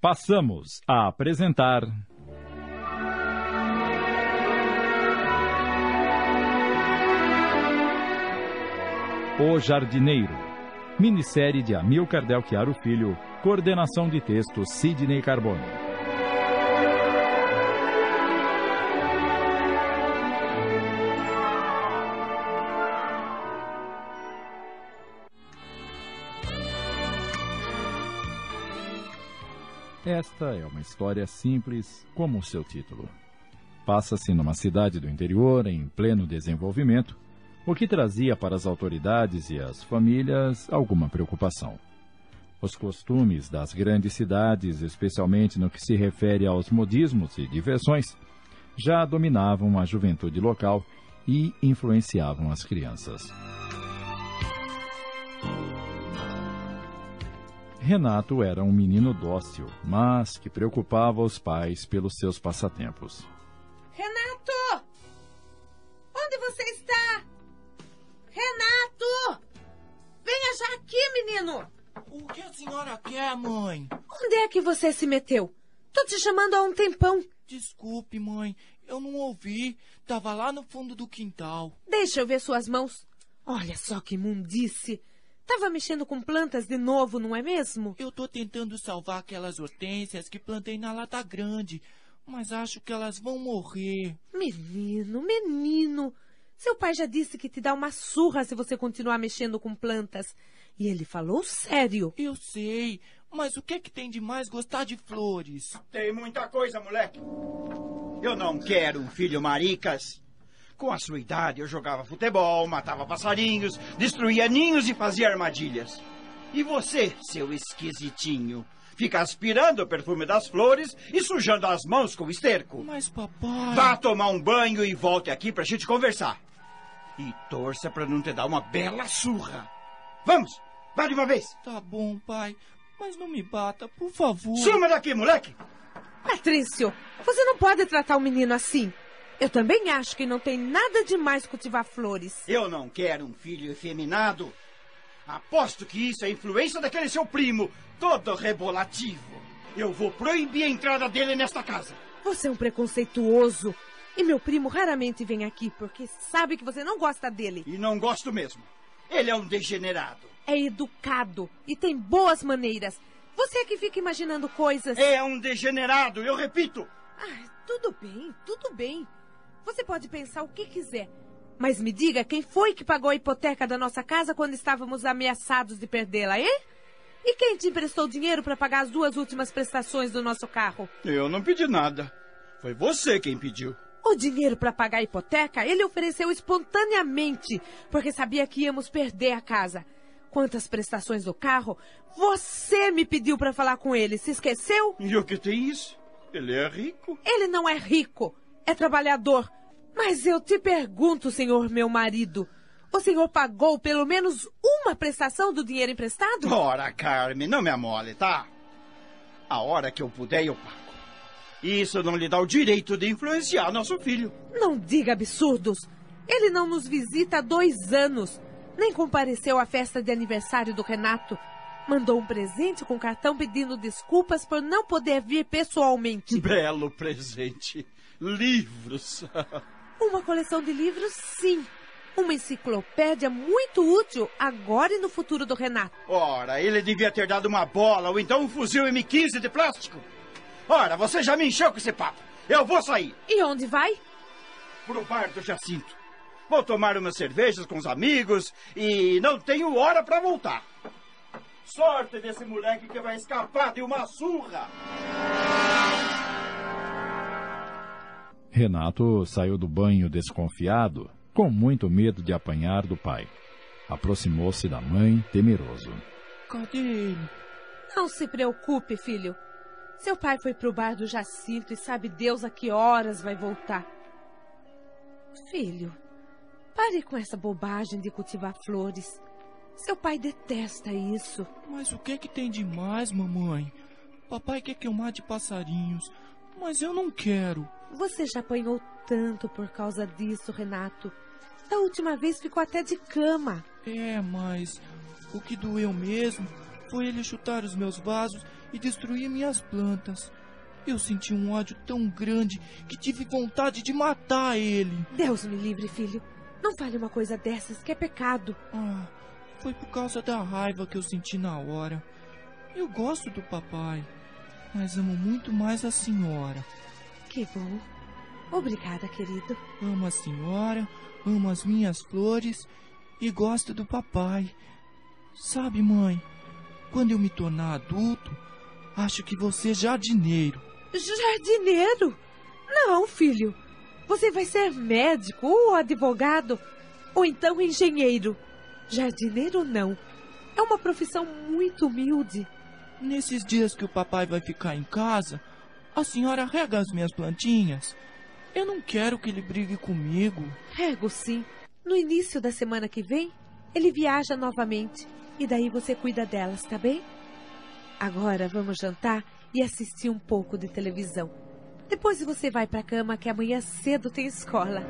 passamos a apresentar. O Jardineiro, minissérie de Amilcar Del Chiaro Filho, coordenação de texto Sidney Carbone. Esta é uma história simples, como o seu título. Passa-se numa cidade do interior em pleno desenvolvimento, o que trazia para as autoridades e as famílias alguma preocupação. Os costumes das grandes cidades, especialmente no que se refere aos modismos e diversões, já dominavam a juventude local e influenciavam as crianças. Renato era um menino dócil, mas que preocupava os pais pelos seus passatempos. Renato! Onde você está? Renato! Venha já aqui, menino! O que a senhora quer, mãe? Onde é que você se meteu? Tô te chamando há um tempão. Desculpe, mãe. Eu não ouvi. Tava lá no fundo do quintal. Deixa eu ver suas mãos. Olha só que imundice. Tava mexendo com plantas de novo, não é mesmo? Eu tô tentando salvar aquelas hortênsias que plantei na lata grande, mas acho que elas vão morrer. Menino, menino. Seu pai já disse que te dá uma surra se você continuar mexendo com plantas. E ele falou sério. Eu sei, mas o que é que tem de mais gostar de flores? Tem muita coisa, moleque. Eu não quero um filho maricas. Com a sua idade, eu jogava futebol, matava passarinhos, destruía ninhos e fazia armadilhas. E você, seu esquisitinho, fica aspirando o perfume das flores e sujando as mãos com esterco. Mas, papai. Vá tomar um banho e volte aqui pra gente conversar. E torça pra não te dar uma bela surra. Vamos, vá de uma vez. Tá bom, pai. Mas não me bata, por favor. Suma daqui, moleque! Patrício, você não pode tratar o menino assim. Eu também acho que não tem nada de mais cultivar flores. Eu não quero um filho efeminado. Aposto que isso é influência daquele seu primo, todo rebolativo. Eu vou proibir a entrada dele nesta casa. Você é um preconceituoso. E meu primo raramente vem aqui porque sabe que você não gosta dele. E não gosto mesmo. Ele é um degenerado. É educado e tem boas maneiras. Você é que fica imaginando coisas. É um degenerado, eu repito. Ah, tudo bem, tudo bem. Você pode pensar o que quiser. Mas me diga quem foi que pagou a hipoteca da nossa casa quando estávamos ameaçados de perdê-la, hein? E quem te emprestou dinheiro para pagar as duas últimas prestações do nosso carro? Eu não pedi nada. Foi você quem pediu. O dinheiro para pagar a hipoteca ele ofereceu espontaneamente, porque sabia que íamos perder a casa. Quantas prestações do carro, você me pediu para falar com ele. Se esqueceu? E o que tem isso? Ele é rico. Ele não é rico, é trabalhador. Mas eu te pergunto, senhor meu marido, o senhor pagou pelo menos uma prestação do dinheiro emprestado? Ora, Carmen, não me amole, tá? A hora que eu puder, eu pago. Isso não lhe dá o direito de influenciar nosso filho. Não diga absurdos. Ele não nos visita há dois anos. Nem compareceu à festa de aniversário do Renato. Mandou um presente com cartão pedindo desculpas por não poder vir pessoalmente. Belo presente. Livros. Uma coleção de livros, sim. Uma enciclopédia muito útil agora e no futuro do Renato. Ora, ele devia ter dado uma bola ou então um fuzil M15 de plástico. Ora, você já me encheu com esse papo. Eu vou sair. E onde vai? Pro bar do Jacinto. Vou tomar umas cervejas com os amigos e não tenho hora para voltar. Sorte desse moleque que vai escapar de uma surra. Renato saiu do banho desconfiado, com muito medo de apanhar do pai. Aproximou-se da mãe, temeroso. Cadê ele? Não se preocupe, filho. Seu pai foi pro bar do Jacinto e sabe Deus a que horas vai voltar. Filho, pare com essa bobagem de cultivar flores. Seu pai detesta isso. Mas o que é que tem de mais, mamãe? Papai quer que eu mate passarinhos, mas eu não quero. Você já apanhou tanto por causa disso, Renato. Da última vez ficou até de cama. É, mas o que doeu mesmo foi ele chutar os meus vasos e destruir minhas plantas. Eu senti um ódio tão grande que tive vontade de matar ele. Deus me livre, filho. Não fale uma coisa dessas, que é pecado. Ah, foi por causa da raiva que eu senti na hora. Eu gosto do papai, mas amo muito mais a senhora. Que bom. Obrigada, querido. Amo a senhora, amo as minhas flores e gosto do papai. Sabe, mãe, quando eu me tornar adulto, acho que vou ser jardineiro. Jardineiro? Não, filho. Você vai ser médico ou advogado, ou então engenheiro. Jardineiro não. É uma profissão muito humilde. Nesses dias que o papai vai ficar em casa, a senhora rega as minhas plantinhas. Eu não quero que ele brigue comigo. Rego sim. No início da semana que vem, ele viaja novamente. E daí você cuida delas, tá bem? Agora vamos jantar e assistir um pouco de televisão. Depois você vai pra cama que amanhã cedo tem escola.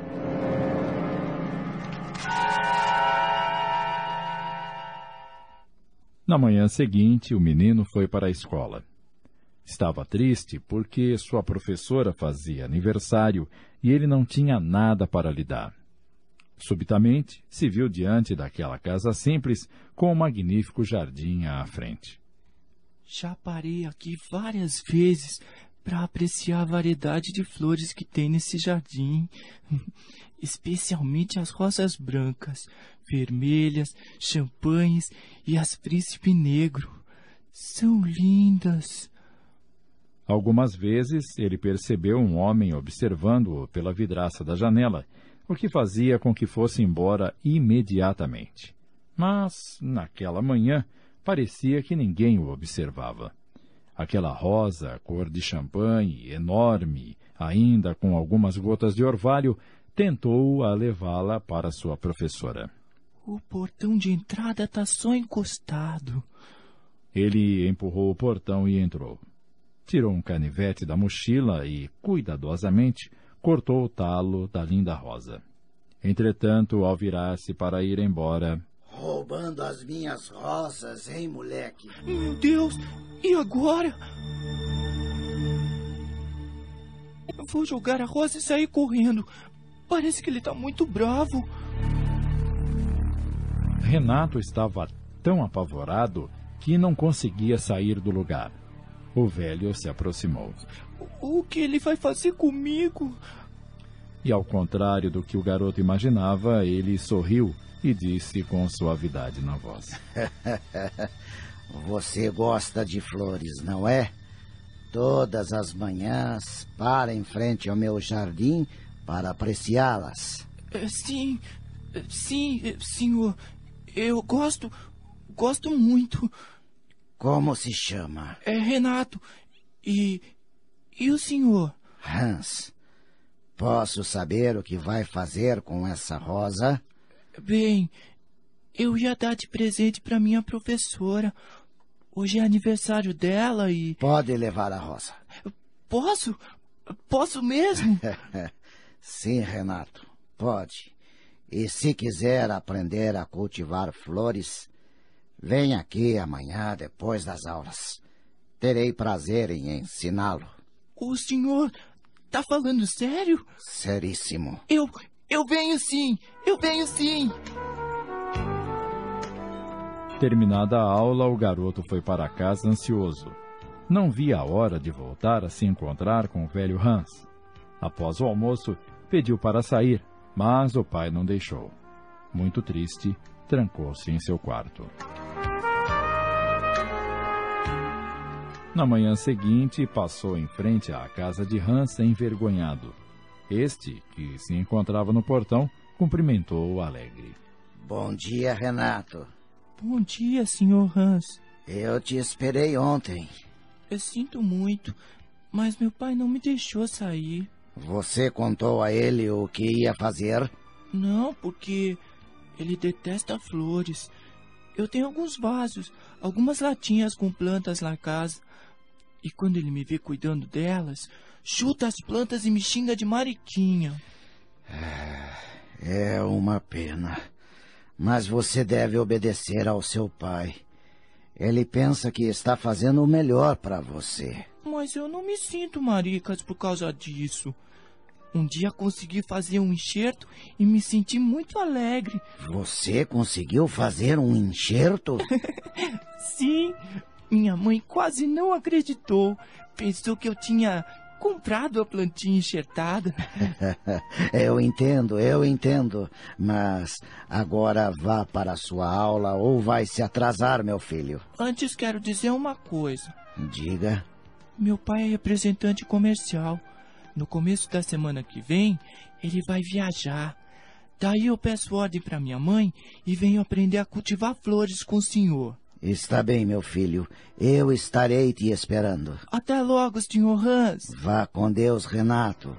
Na manhã seguinte, o menino foi para a escola. Estava triste porque sua professora fazia aniversário e ele não tinha nada para lhe dar. Subitamente, se viu diante daquela casa simples com um magnífico jardim à frente. Já parei aqui várias vezes para apreciar a variedade de flores que tem nesse jardim, especialmente as rosas brancas, vermelhas, champanhes e as príncipe negro. São lindas. Algumas vezes ele percebeu um homem observando-o pela vidraça da janela, o que fazia com que fosse embora imediatamente. Mas, naquela manhã, parecia que ninguém o observava. Aquela rosa, cor de champanhe, enorme, ainda com algumas gotas de orvalho, tentou a levá-la para sua professora. O portão de entrada está só encostado. Ele empurrou o portão e entrou. Tirou um canivete da mochila e, cuidadosamente, cortou o talo da linda rosa. Entretanto, ao virar-se para ir embora. Roubando as minhas rosas, hein, moleque? Meu Deus! E agora? Eu vou jogar a rosa e sair correndo. Parece que ele está muito bravo. Renato estava tão apavorado que não conseguia sair do lugar. O velho se aproximou. O que ele vai fazer comigo? E ao contrário do que o garoto imaginava, ele sorriu e disse com suavidade na voz: Você gosta de flores, não é? Todas as manhãs para em frente ao meu jardim para apreciá-las. Sim, sim, senhor. Eu gosto, gosto muito. Como se chama? É Renato. E. E o senhor? Hans. Posso saber o que vai fazer com essa rosa? Bem, eu ia dar de presente para minha professora. Hoje é aniversário dela e. Pode levar a rosa. Posso? Posso mesmo? Sim, Renato, pode. E se quiser aprender a cultivar flores, vem aqui amanhã depois das aulas. Terei prazer em ensiná-lo. O senhor tá falando sério? Seríssimo. Eu. Eu venho sim! Eu venho sim! Terminada a aula, o garoto foi para casa ansioso. Não via a hora de voltar a se encontrar com o velho Hans. Após o almoço, pediu para sair, mas o pai não deixou. Muito triste, trancou-se em seu quarto. Na manhã seguinte, passou em frente à casa de Hans envergonhado. Este, que se encontrava no portão, cumprimentou-o alegre. Bom dia, Renato. Bom dia, senhor Hans. Eu te esperei ontem. Eu sinto muito, mas meu pai não me deixou sair. Você contou a ele o que ia fazer? Não, porque ele detesta flores. Eu tenho alguns vasos, algumas latinhas com plantas na casa. E quando ele me vê cuidando delas, chuta as plantas e me xinga de mariquinha. É uma pena. Mas você deve obedecer ao seu pai. Ele pensa que está fazendo o melhor para você. Mas eu não me sinto maricas por causa disso. Um dia consegui fazer um enxerto e me senti muito alegre. Você conseguiu fazer um enxerto? Sim, minha mãe quase não acreditou. Pensou que eu tinha comprado a plantinha enxertada. eu entendo, eu entendo. Mas agora vá para a sua aula ou vai se atrasar, meu filho. Antes quero dizer uma coisa. Diga. Meu pai é representante comercial. No começo da semana que vem, ele vai viajar. Daí eu peço ordem para minha mãe e venho aprender a cultivar flores com o senhor. Está bem, meu filho. Eu estarei te esperando. Até logo, senhor Hans. Vá com Deus, Renato.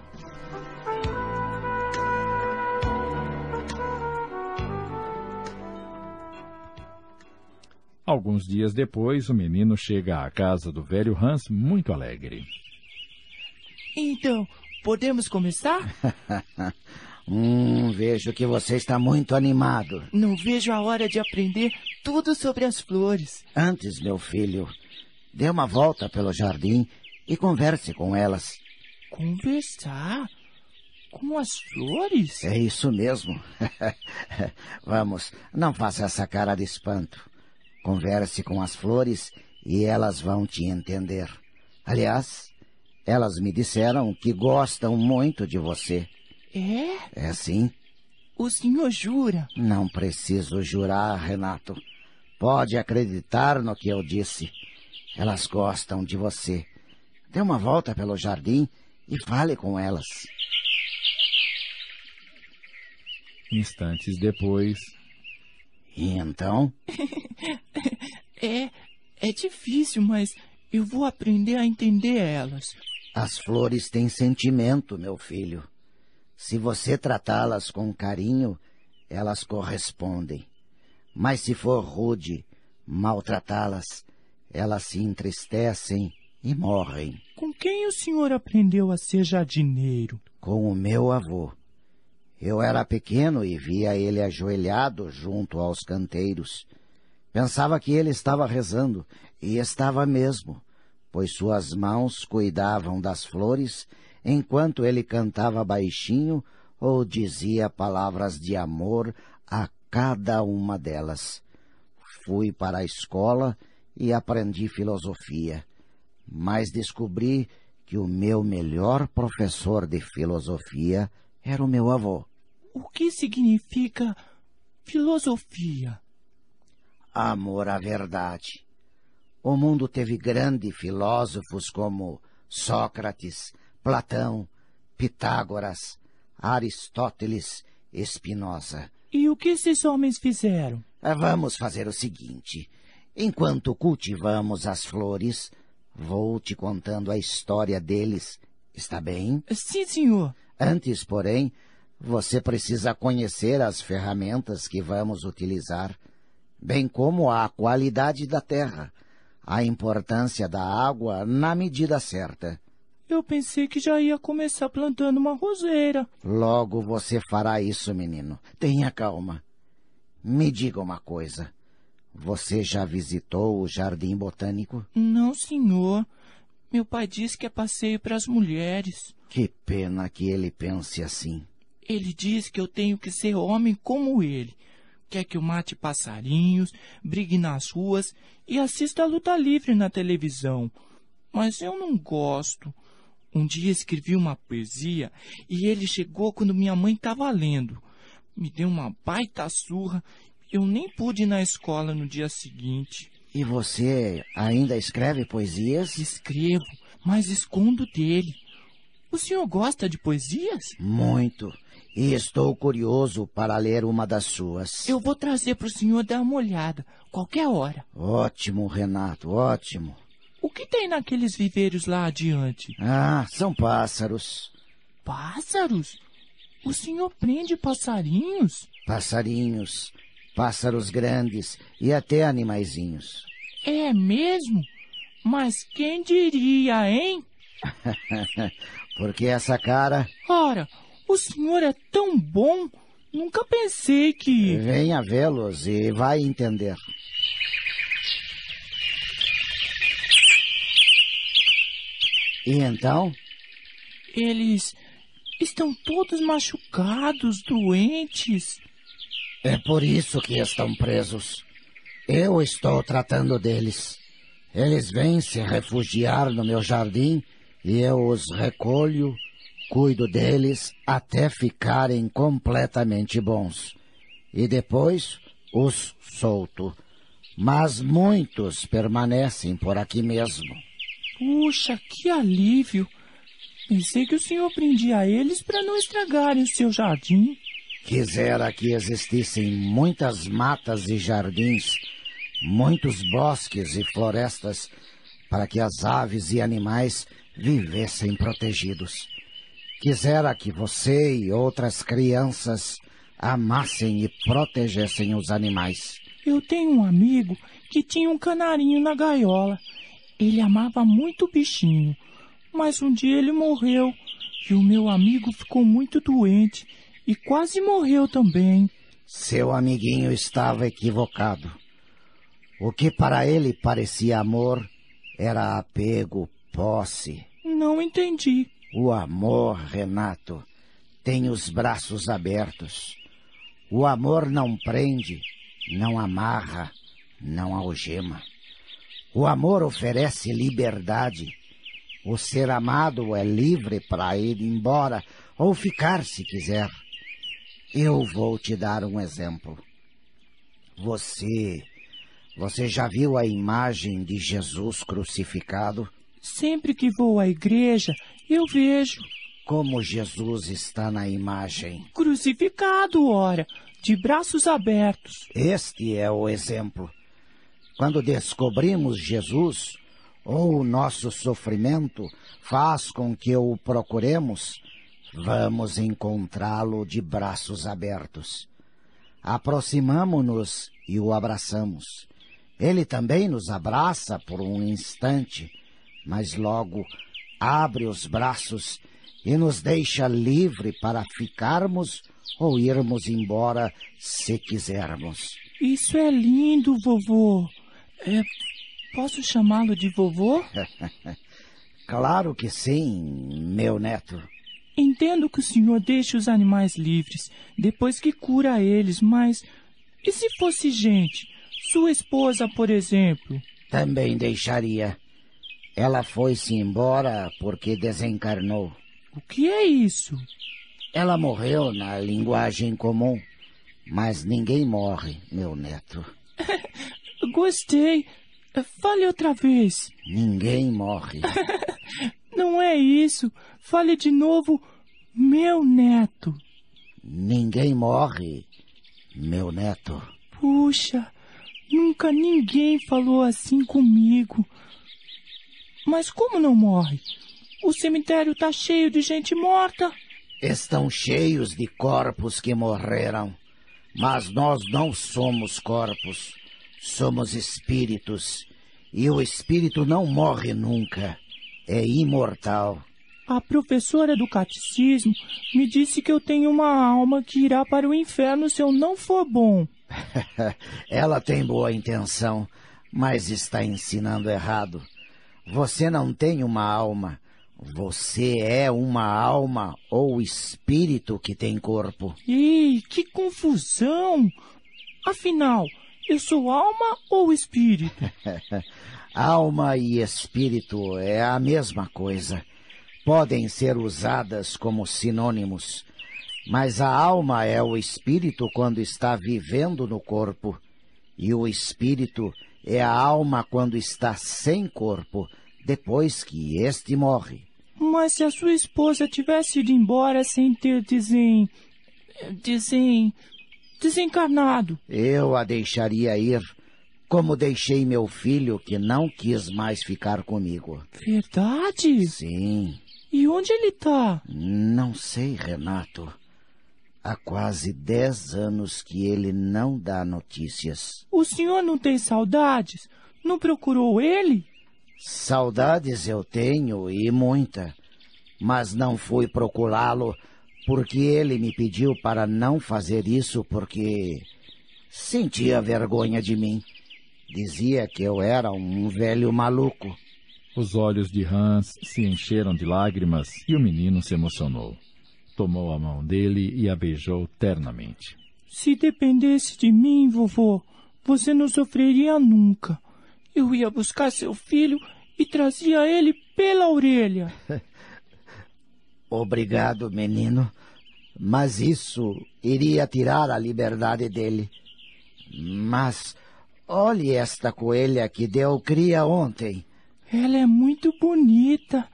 Alguns dias depois, o menino chega à casa do velho Hans muito alegre. Então, podemos começar? hum, vejo que você está muito animado. Não vejo a hora de aprender tudo sobre as flores. Antes, meu filho, dê uma volta pelo jardim e converse com elas. Conversar? Com as flores? É isso mesmo. Vamos, não faça essa cara de espanto. Converse com as flores e elas vão te entender. Aliás, elas me disseram que gostam muito de você. É? É sim. O senhor jura? Não preciso jurar, Renato. Pode acreditar no que eu disse. Elas gostam de você. Dê uma volta pelo jardim e fale com elas. Instantes depois. E então? é, é difícil, mas eu vou aprender a entender elas. As flores têm sentimento, meu filho. Se você tratá-las com carinho, elas correspondem. Mas se for rude, maltratá-las, elas se entristecem e morrem. Com quem o senhor aprendeu a ser jardineiro? Com o meu avô. Eu era pequeno e via ele ajoelhado junto aos canteiros. Pensava que ele estava rezando, e estava mesmo pois suas mãos cuidavam das flores enquanto ele cantava baixinho ou dizia palavras de amor a cada uma delas. Fui para a escola e aprendi filosofia, mas descobri que o meu melhor professor de filosofia era o meu avô. O que significa filosofia? Amor à verdade. O mundo teve grandes filósofos como Sócrates, Platão, Pitágoras, Aristóteles, Spinoza. E o que esses homens fizeram? Ah, vamos fazer o seguinte. Enquanto cultivamos as flores, vou te contando a história deles. Está bem? Sim, senhor. Antes, porém, você precisa conhecer as ferramentas que vamos utilizar, bem como a qualidade da terra a importância da água na medida certa. Eu pensei que já ia começar plantando uma roseira. Logo você fará isso, menino. Tenha calma. Me diga uma coisa. Você já visitou o jardim botânico? Não, senhor. Meu pai disse que é passeio para as mulheres. Que pena que ele pense assim. Ele diz que eu tenho que ser homem como ele quer que eu mate passarinhos, brigue nas ruas e assista a luta livre na televisão. Mas eu não gosto. Um dia escrevi uma poesia e ele chegou quando minha mãe estava lendo. Me deu uma baita surra e eu nem pude ir na escola no dia seguinte. E você ainda escreve poesias? Escrevo, mas escondo dele. O senhor gosta de poesias? Muito e estou curioso para ler uma das suas. Eu vou trazer para o senhor dar uma olhada, qualquer hora. Ótimo, Renato, ótimo. O que tem naqueles viveiros lá adiante? Ah, são pássaros. Pássaros? O senhor prende passarinhos? Passarinhos, pássaros grandes e até animaizinhos. É mesmo? Mas quem diria, hein? Porque essa cara. Ora, o senhor é tão bom. Nunca pensei que. Venha vê-los e vai entender. E então? Eles estão todos machucados, doentes. É por isso que estão presos. Eu estou tratando deles. Eles vêm se refugiar no meu jardim e eu os recolho cuido deles até ficarem completamente bons. E depois os solto. Mas muitos permanecem por aqui mesmo. Puxa, que alívio! Pensei que o senhor prendia eles para não estragarem o seu jardim. Quisera que existissem muitas matas e jardins, muitos bosques e florestas, para que as aves e animais vivessem protegidos. Quisera que você e outras crianças amassem e protegessem os animais. Eu tenho um amigo que tinha um canarinho na gaiola. Ele amava muito o bichinho, mas um dia ele morreu e o meu amigo ficou muito doente e quase morreu também. Seu amiguinho estava equivocado. O que para ele parecia amor era apego, posse. Não entendi. O amor, Renato, tem os braços abertos. O amor não prende, não amarra, não algema. O amor oferece liberdade. O ser amado é livre para ir embora ou ficar se quiser. Eu vou te dar um exemplo. Você. Você já viu a imagem de Jesus crucificado? Sempre que vou à igreja, eu vejo. Como Jesus está na imagem? Crucificado, ora, de braços abertos. Este é o exemplo. Quando descobrimos Jesus, ou o nosso sofrimento faz com que o procuremos, vamos encontrá-lo de braços abertos. Aproximamo-nos e o abraçamos. Ele também nos abraça por um instante, mas logo abre os braços e nos deixa livre para ficarmos ou irmos embora se quisermos. Isso é lindo, vovô. É, posso chamá-lo de vovô? claro que sim, meu neto. Entendo que o senhor deixe os animais livres depois que cura eles, mas e se fosse gente? Sua esposa, por exemplo? Também deixaria. Ela foi-se embora porque desencarnou. O que é isso? Ela morreu na linguagem comum, mas ninguém morre, meu neto. Gostei. Fale outra vez. Ninguém morre. Não é isso. Fale de novo, meu neto. Ninguém morre, meu neto. Puxa, nunca ninguém falou assim comigo. Mas como não morre? O cemitério está cheio de gente morta. Estão cheios de corpos que morreram. Mas nós não somos corpos. Somos espíritos. E o espírito não morre nunca. É imortal. A professora do catecismo me disse que eu tenho uma alma que irá para o inferno se eu não for bom. Ela tem boa intenção, mas está ensinando errado. Você não tem uma alma. Você é uma alma ou espírito que tem corpo. Ih, que confusão! Afinal, eu sou alma ou espírito? alma e espírito é a mesma coisa. Podem ser usadas como sinônimos. Mas a alma é o espírito quando está vivendo no corpo, e o espírito é a alma quando está sem corpo, depois que este morre. Mas se a sua esposa tivesse ido embora sem ter desen... desen... desencarnado? Eu a deixaria ir, como deixei meu filho que não quis mais ficar comigo. Verdade? Sim. E onde ele está? Não sei, Renato. Há quase dez anos que ele não dá notícias. O senhor não tem saudades? Não procurou ele? Saudades eu tenho e muita, mas não fui procurá-lo porque ele me pediu para não fazer isso porque sentia vergonha de mim. Dizia que eu era um velho maluco. Os olhos de Hans se encheram de lágrimas e o menino se emocionou. Tomou a mão dele e a beijou ternamente. Se dependesse de mim, vovô, você não sofreria nunca. Eu ia buscar seu filho e trazia ele pela orelha. Obrigado, menino. Mas isso iria tirar a liberdade dele. Mas olhe esta coelha que deu cria ontem. Ela é muito bonita.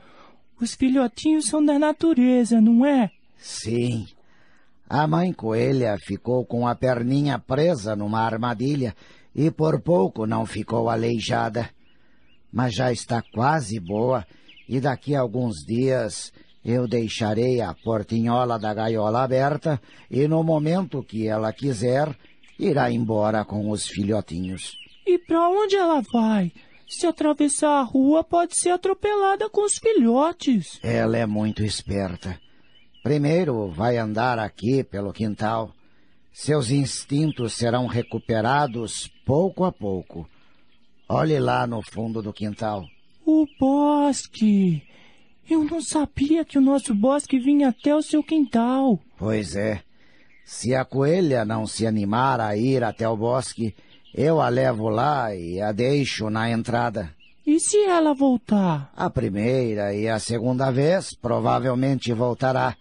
Os filhotinhos são da natureza, não é? Sim. A mãe coelha ficou com a perninha presa numa armadilha e por pouco não ficou aleijada. Mas já está quase boa e daqui a alguns dias eu deixarei a portinhola da gaiola aberta e no momento que ela quiser, irá embora com os filhotinhos. E para onde ela vai? Se atravessar a rua, pode ser atropelada com os filhotes. Ela é muito esperta. Primeiro vai andar aqui pelo quintal. Seus instintos serão recuperados pouco a pouco. Olhe lá no fundo do quintal. O bosque! Eu não sabia que o nosso bosque vinha até o seu quintal. Pois é. Se a coelha não se animar a ir até o bosque, eu a levo lá e a deixo na entrada. E se ela voltar? A primeira e a segunda vez provavelmente voltará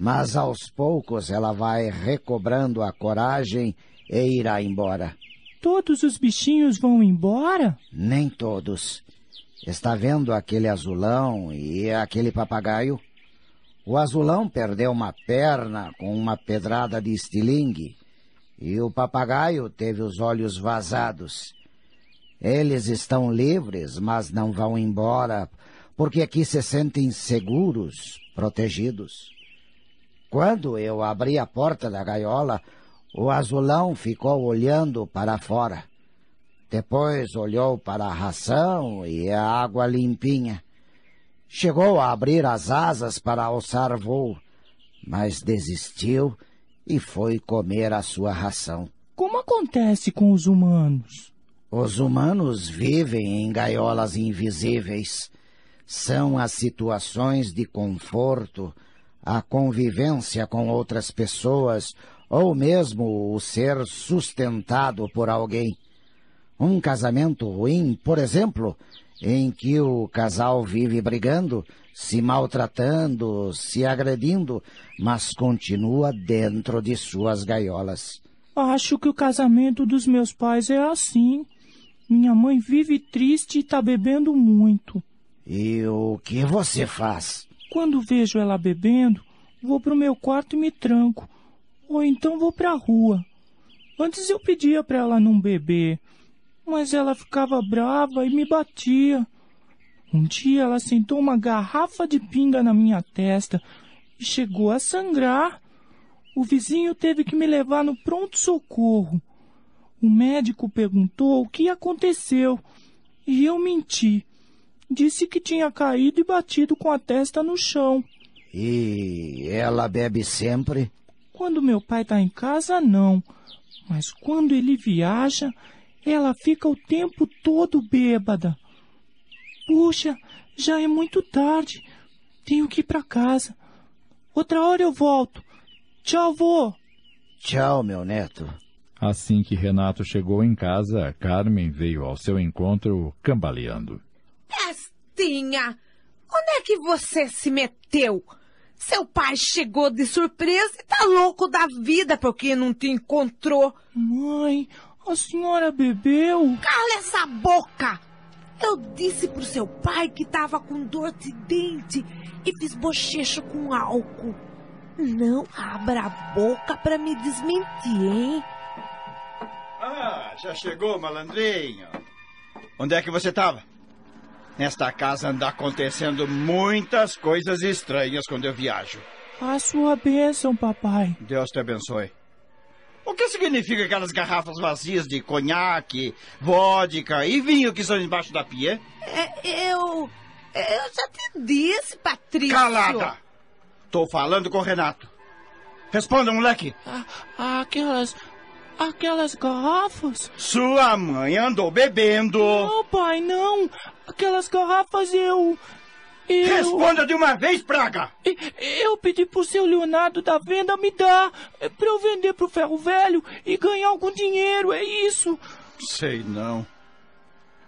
mas aos poucos ela vai recobrando a coragem e irá embora. Todos os bichinhos vão embora? Nem todos. Está vendo aquele azulão e aquele papagaio? O azulão perdeu uma perna com uma pedrada de estilingue e o papagaio teve os olhos vazados. Eles estão livres, mas não vão embora porque aqui se sentem seguros, protegidos. Quando eu abri a porta da gaiola, o azulão ficou olhando para fora. Depois olhou para a ração e a água limpinha. Chegou a abrir as asas para alçar voo, mas desistiu e foi comer a sua ração. Como acontece com os humanos? Os humanos vivem em gaiolas invisíveis. São as situações de conforto, a convivência com outras pessoas ou mesmo o ser sustentado por alguém. Um casamento ruim, por exemplo, em que o casal vive brigando, se maltratando, se agredindo, mas continua dentro de suas gaiolas. Acho que o casamento dos meus pais é assim. Minha mãe vive triste e está bebendo muito. E o que você faz? Quando vejo ela bebendo, vou para o meu quarto e me tranco. Ou então vou para a rua. Antes eu pedia para ela não beber, mas ela ficava brava e me batia. Um dia ela sentou uma garrafa de pinga na minha testa e chegou a sangrar. O vizinho teve que me levar no pronto-socorro. O médico perguntou o que aconteceu e eu menti. Disse que tinha caído e batido com a testa no chão. E ela bebe sempre? Quando meu pai está em casa, não. Mas quando ele viaja, ela fica o tempo todo bêbada. Puxa, já é muito tarde. Tenho que ir para casa. Outra hora eu volto. Tchau, vô. Tchau, meu neto. Assim que Renato chegou em casa, Carmen veio ao seu encontro cambaleando. Pestinha! Onde é que você se meteu? Seu pai chegou de surpresa e tá louco da vida porque não te encontrou. Mãe, a senhora bebeu? Cala essa boca! Eu disse pro seu pai que tava com dor de dente e fiz bochecho com álcool. Não abra a boca pra me desmentir, hein? Ah, já chegou, malandrinho. Onde é que você estava? Nesta casa anda acontecendo muitas coisas estranhas quando eu viajo. A sua bênção, papai. Deus te abençoe. O que significa aquelas garrafas vazias de conhaque, vodka e vinho que estão embaixo da pia? É, eu. Eu já te disse, Patrício. Calada! Tô falando com o Renato. Responda, moleque. Ah, aquelas. Aquelas garrafas? Sua mãe andou bebendo. Não, pai, não. Aquelas garrafas eu. Eu. Responda de uma vez, praga! Eu pedi pro seu Leonardo da venda me dar. é, Pra eu vender pro ferro velho e ganhar algum dinheiro, é isso. Sei não.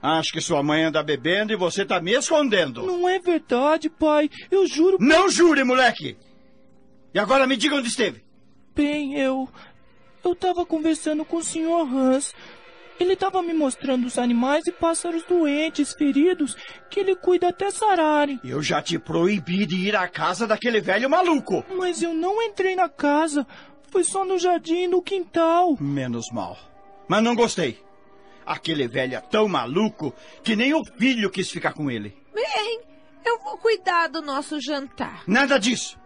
Acho que sua mãe anda bebendo e você tá me escondendo. Não é verdade, pai. Eu juro. Não jure, moleque! E agora me diga onde esteve. Bem, eu. Eu tava conversando com o Sr. Hans. Ele tava me mostrando os animais e pássaros doentes, feridos, que ele cuida até sararem. Eu já te proibi de ir à casa daquele velho maluco. Mas eu não entrei na casa. Foi só no jardim e no quintal. Menos mal. Mas não gostei. Aquele velho é tão maluco que nem o filho quis ficar com ele. Bem, eu vou cuidar do nosso jantar. Nada disso.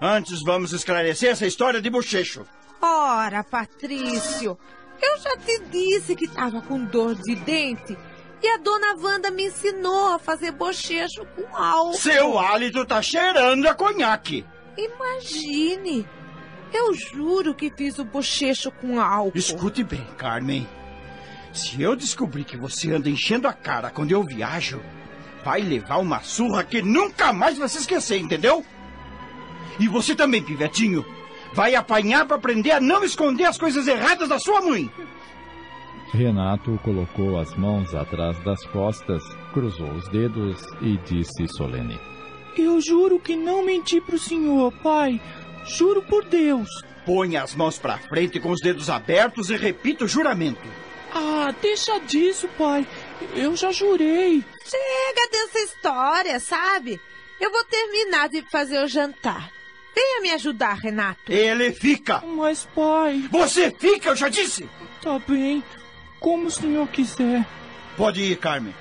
Antes vamos esclarecer essa história de bochecho. Ora, Patrício, eu já te disse que estava com dor de dente e a dona Wanda me ensinou a fazer bochecho com álcool. Seu hálito tá cheirando a conhaque. Imagine, eu juro que fiz o bochecho com álcool. Escute bem, Carmen. Se eu descobrir que você anda enchendo a cara quando eu viajo, vai levar uma surra que nunca mais vai se esquecer, entendeu? E você também, pivetinho, vai apanhar para aprender a não esconder as coisas erradas da sua mãe. Renato colocou as mãos atrás das costas, cruzou os dedos e disse solene: Eu juro que não menti pro senhor, pai. Juro por Deus. Põe as mãos para frente com os dedos abertos e repita o juramento. Ah, deixa disso, pai. Eu já jurei. Chega dessa história, sabe? Eu vou terminar de fazer o jantar. Venha me ajudar, Renato. Ele fica. Mas, pai, Você fica, eu já disse. tá bem. Como o senhor quiser. Pode ir, Carmen.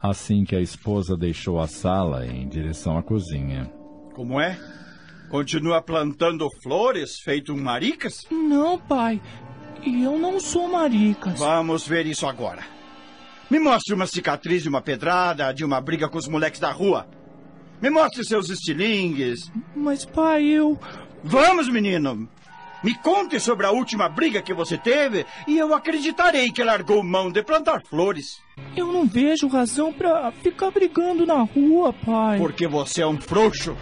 Assim que a esposa deixou a sala em direção à cozinha. Como é? Continua plantando flores feito um maricas? Não, pai. Eu não sou maricas. Vamos ver isso agora. Me mostre uma cicatriz de uma pedrada, de uma briga com os moleques da rua. Me mostre seus estilingues. Mas, pai, eu. Vamos, menino. Me conte sobre a última briga que você teve e eu acreditarei que largou mão de plantar flores. Eu não vejo razão pra ficar brigando na rua, pai. Porque você é um frouxo.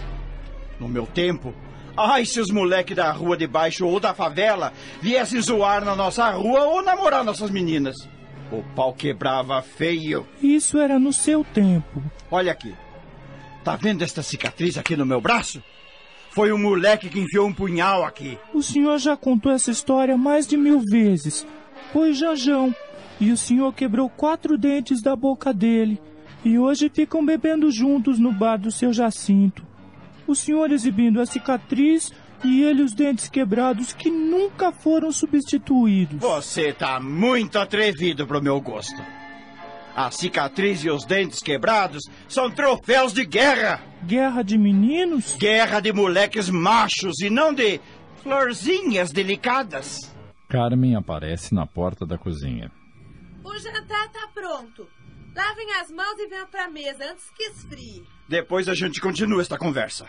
No meu tempo, ai se os moleques da rua de baixo ou da favela viessem zoar na nossa rua ou namorar nossas meninas. O pau quebrava feio. Isso era no seu tempo. Olha aqui. Tá vendo esta cicatriz aqui no meu braço? Foi um moleque que enfiou um punhal aqui. O senhor já contou essa história mais de mil vezes. Foi Janjão. E o senhor quebrou quatro dentes da boca dele. E hoje ficam bebendo juntos no bar do seu Jacinto. O senhor exibindo a cicatriz e ele os dentes quebrados que nunca foram substituídos. Você tá muito atrevido pro meu gosto. A cicatriz e os dentes quebrados são troféus de guerra. Guerra de meninos? Guerra de moleques machos e não de florzinhas delicadas. Carmen aparece na porta da cozinha. O jantar tá pronto. Lavem as mãos e venham pra mesa antes que esfrie. Depois a gente continua esta conversa.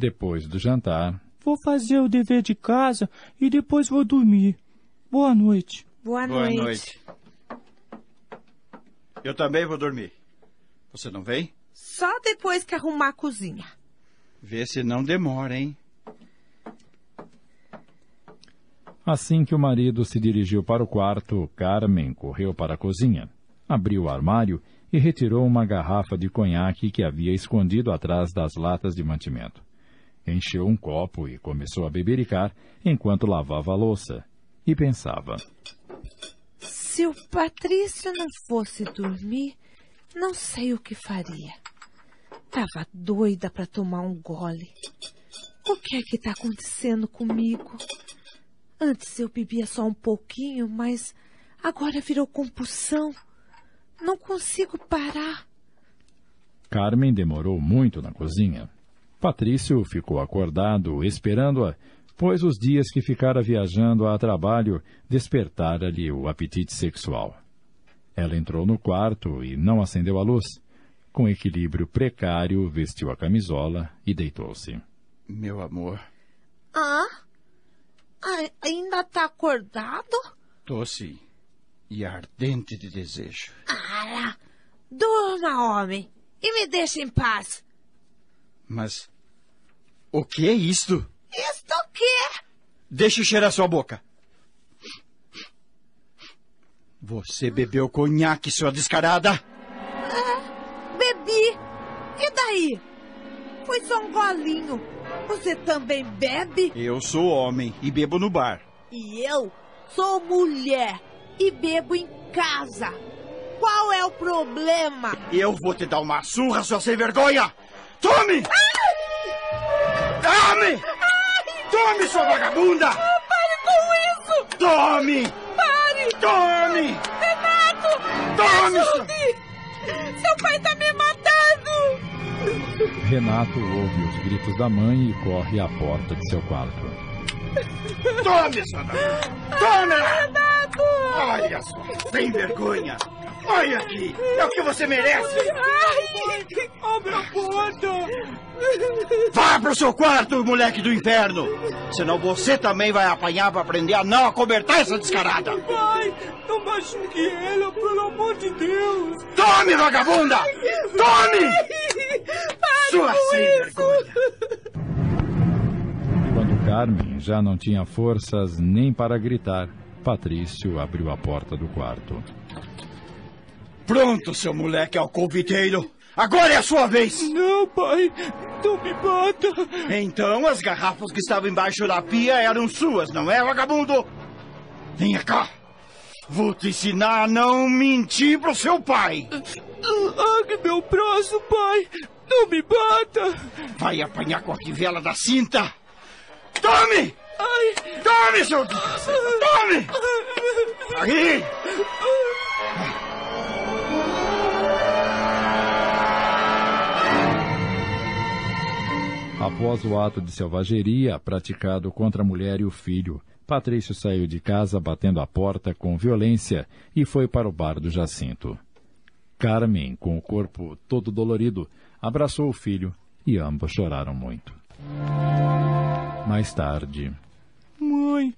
Depois do jantar, Vou fazer o dever de casa e depois vou dormir. Boa noite. Boa, Boa noite. noite. Eu também vou dormir. Você não vem? Só depois que arrumar a cozinha. Vê se não demora, hein? assim que o marido se dirigiu para o quarto, Carmen correu para a cozinha, abriu o armário e retirou uma garrafa de conhaque que havia escondido atrás das latas de mantimento. Encheu um copo e começou a bebericar enquanto lavava a louça. E pensava: Se o Patrício não fosse dormir, não sei o que faria. Tava doida para tomar um gole. O que é que tá acontecendo comigo? Antes eu bebia só um pouquinho, mas agora virou compulsão. Não consigo parar. Carmen demorou muito na cozinha. Patrício ficou acordado, esperando-a, pois os dias que ficara viajando a trabalho despertara-lhe o apetite sexual. Ela entrou no quarto e não acendeu a luz. Com equilíbrio precário, vestiu a camisola e deitou-se. Meu amor, Ah? Ai, ainda tá acordado? tô sim. E ardente de desejo. Ara, durma, homem, e me deixa em paz. Mas. O que é isto? Isto o quê? Deixe cheirar sua boca. Você bebeu conhaque, sua descarada? Bebi. E daí? Foi só um golinho. Você também bebe? Eu sou homem e bebo no bar. E eu sou mulher e bebo em casa. Qual é o problema? Eu vou te dar uma surra, sua sem vergonha! Tome! Tome! Tome, sua vagabunda! Pare com isso! Tome! Pare! Tome! Renato! Tome, ajude! Seu pai tá me matando! Renato ouve os gritos da mãe e corre à porta de seu quarto. Tome, sua... Tome! Renato! Olha só, sem vergonha! Olha aqui! É o que você merece! Ai! Abre a porta! Vá pro seu quarto, moleque do inferno! Senão você também vai apanhar pra aprender a não acobertar essa descarada! Pai, não machuque ela, pelo amor de Deus! Tome, vagabunda! Tome! Sua sem vergonha! Quando Carmen já não tinha forças nem para gritar, Patrício abriu a porta do quarto. Pronto, seu moleque alcoviteiro! Agora é a sua vez! Não, pai, não me bata! Então as garrafas que estavam embaixo da pia eram suas, não é, vagabundo? Venha cá! Vou te ensinar a não mentir pro seu pai! Largue meu braço, pai! Não me bata! Vai apanhar com a fivela da cinta! Tome! Ai! Tome, seu! Tome! Aí! Após o ato de selvageria praticado contra a mulher e o filho, Patrício saiu de casa batendo a porta com violência e foi para o bar do Jacinto. Carmen, com o corpo todo dolorido, abraçou o filho e ambos choraram muito. Mais tarde, Mãe,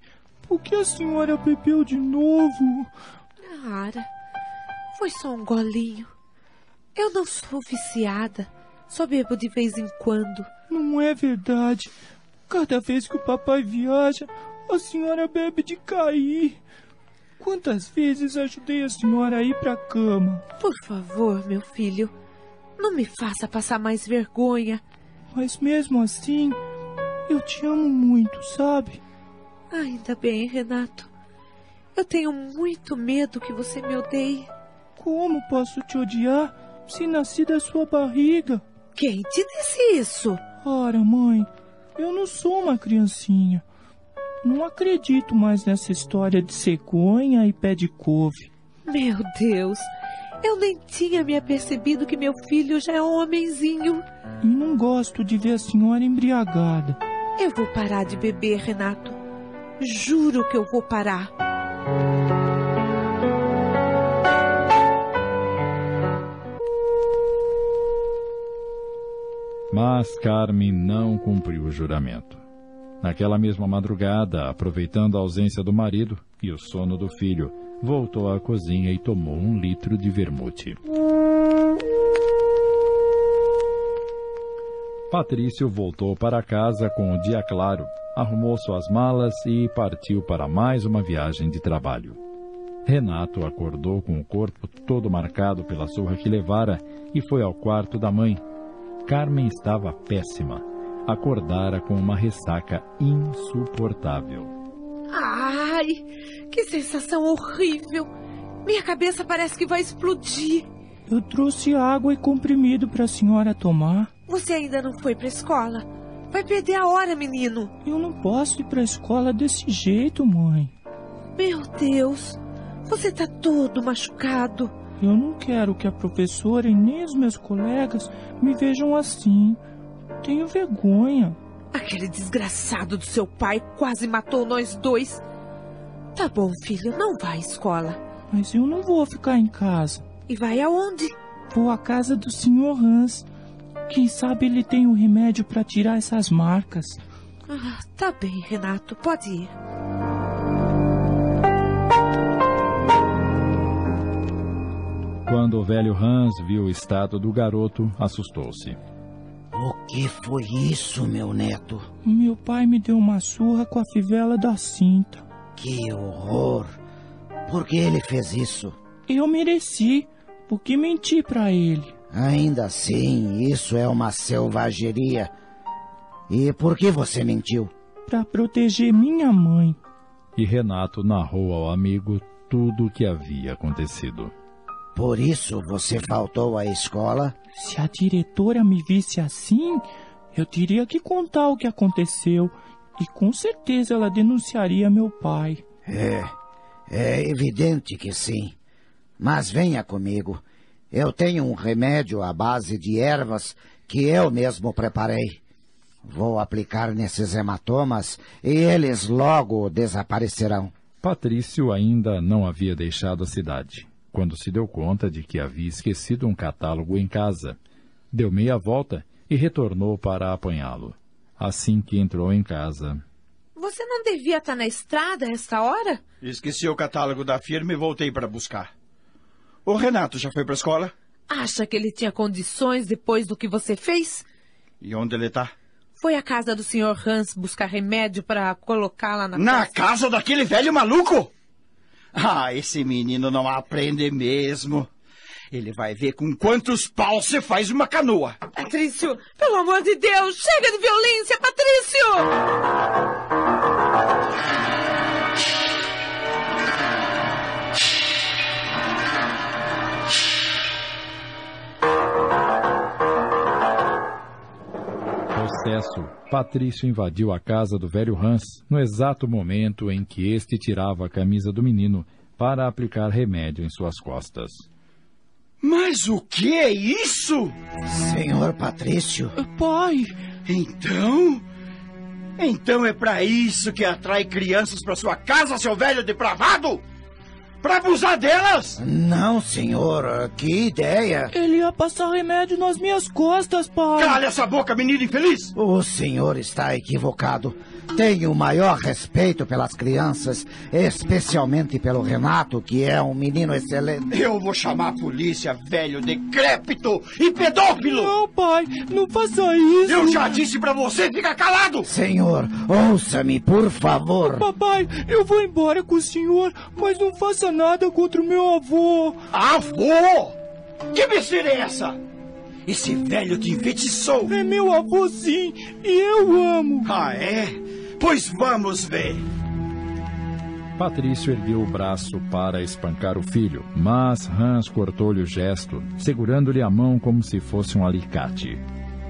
por que a senhora bebeu de novo? Ara, foi só um golinho. Eu não sou viciada. Só bebo de vez em quando. Não é verdade. Cada vez que o papai viaja, a senhora bebe de cair. Quantas vezes ajudei a senhora a ir pra cama? Por favor, meu filho, não me faça passar mais vergonha. Mas mesmo assim, eu te amo muito, sabe? Ainda bem, Renato. Eu tenho muito medo que você me odeie. Como posso te odiar se nasci da sua barriga? Quem te disse isso? Ora, mãe, eu não sou uma criancinha. Não acredito mais nessa história de cegonha e pé de couve. Meu Deus, eu nem tinha me apercebido que meu filho já é um homenzinho. E não gosto de ver a senhora embriagada. Eu vou parar de beber, Renato. Juro que eu vou parar. Mas Carmen não cumpriu o juramento. Naquela mesma madrugada, aproveitando a ausência do marido e o sono do filho, voltou à cozinha e tomou um litro de vermute. Patrício voltou para casa com o dia claro, arrumou suas malas e partiu para mais uma viagem de trabalho. Renato acordou com o corpo todo marcado pela surra que levara e foi ao quarto da mãe. Carmen estava péssima. Acordara com uma ressaca insuportável. Ai, que sensação horrível. Minha cabeça parece que vai explodir. Eu trouxe água e comprimido para a senhora tomar. Você ainda não foi para a escola? Vai perder a hora, menino. Eu não posso ir para a escola desse jeito, mãe. Meu Deus, você tá todo machucado. Eu não quero que a professora e nem os meus colegas me vejam assim. Tenho vergonha. Aquele desgraçado do seu pai quase matou nós dois. Tá bom, filho, não vá à escola. Mas eu não vou ficar em casa. E vai aonde? Vou à casa do Sr. Hans. Quem sabe ele tem um remédio para tirar essas marcas. Ah, tá bem, Renato. Pode ir. Quando o velho Hans viu o estado do garoto, assustou-se. O que foi isso, meu neto? Meu pai me deu uma surra com a fivela da cinta. Que horror! Por que ele fez isso? Eu mereci, porque menti para ele. Ainda assim, isso é uma selvageria. E por que você mentiu? Para proteger minha mãe. E Renato narrou ao amigo tudo o que havia acontecido. Por isso você faltou à escola? Se a diretora me visse assim, eu teria que contar o que aconteceu. E com certeza ela denunciaria meu pai. É, é evidente que sim. Mas venha comigo. Eu tenho um remédio à base de ervas que eu mesmo preparei. Vou aplicar nesses hematomas e eles logo desaparecerão. Patrício ainda não havia deixado a cidade, quando se deu conta de que havia esquecido um catálogo em casa. Deu meia volta e retornou para apanhá-lo. Assim que entrou em casa. Você não devia estar na estrada a esta hora? Esqueci o catálogo da firma e voltei para buscar. O Renato já foi para a escola? Acha que ele tinha condições depois do que você fez? E onde ele está? Foi à casa do Sr. Hans buscar remédio para colocá-la na Na casa daquele velho maluco? Ah, esse menino não aprende mesmo. Ele vai ver com quantos paus você faz uma canoa. Patrício, pelo amor de Deus, chega de violência, Patrício! Possesso, Patrício invadiu a casa do velho Hans no exato momento em que este tirava a camisa do menino para aplicar remédio em suas costas. Mas o que é isso? Senhor Patrício, Pai, Então? Então é pra isso que atrai crianças pra sua casa, seu velho depravado? Pra abusar delas? não, senhor, que ideia! ele ia passar remédio nas minhas costas, pai. Calha essa boca, menino infeliz! O senhor está equivocado. Tenho o maior respeito pelas crianças, especialmente pelo Renato, que é um menino excelente. Eu vou chamar a polícia, velho decrépito e pedófilo! Não, pai, não faça isso. Eu já disse pra você, fica calado! Senhor, ouça-me, por favor. Papai, eu vou embora com o senhor, mas não faça nada contra o meu avô. Avô! Que besteira é essa? Esse velho te enfeitiçou! É meu avô sim, e eu amo. Ah, é? Pois vamos ver! Patrício ergueu o braço para espancar o filho, mas Hans cortou-lhe o gesto, segurando-lhe a mão como se fosse um alicate.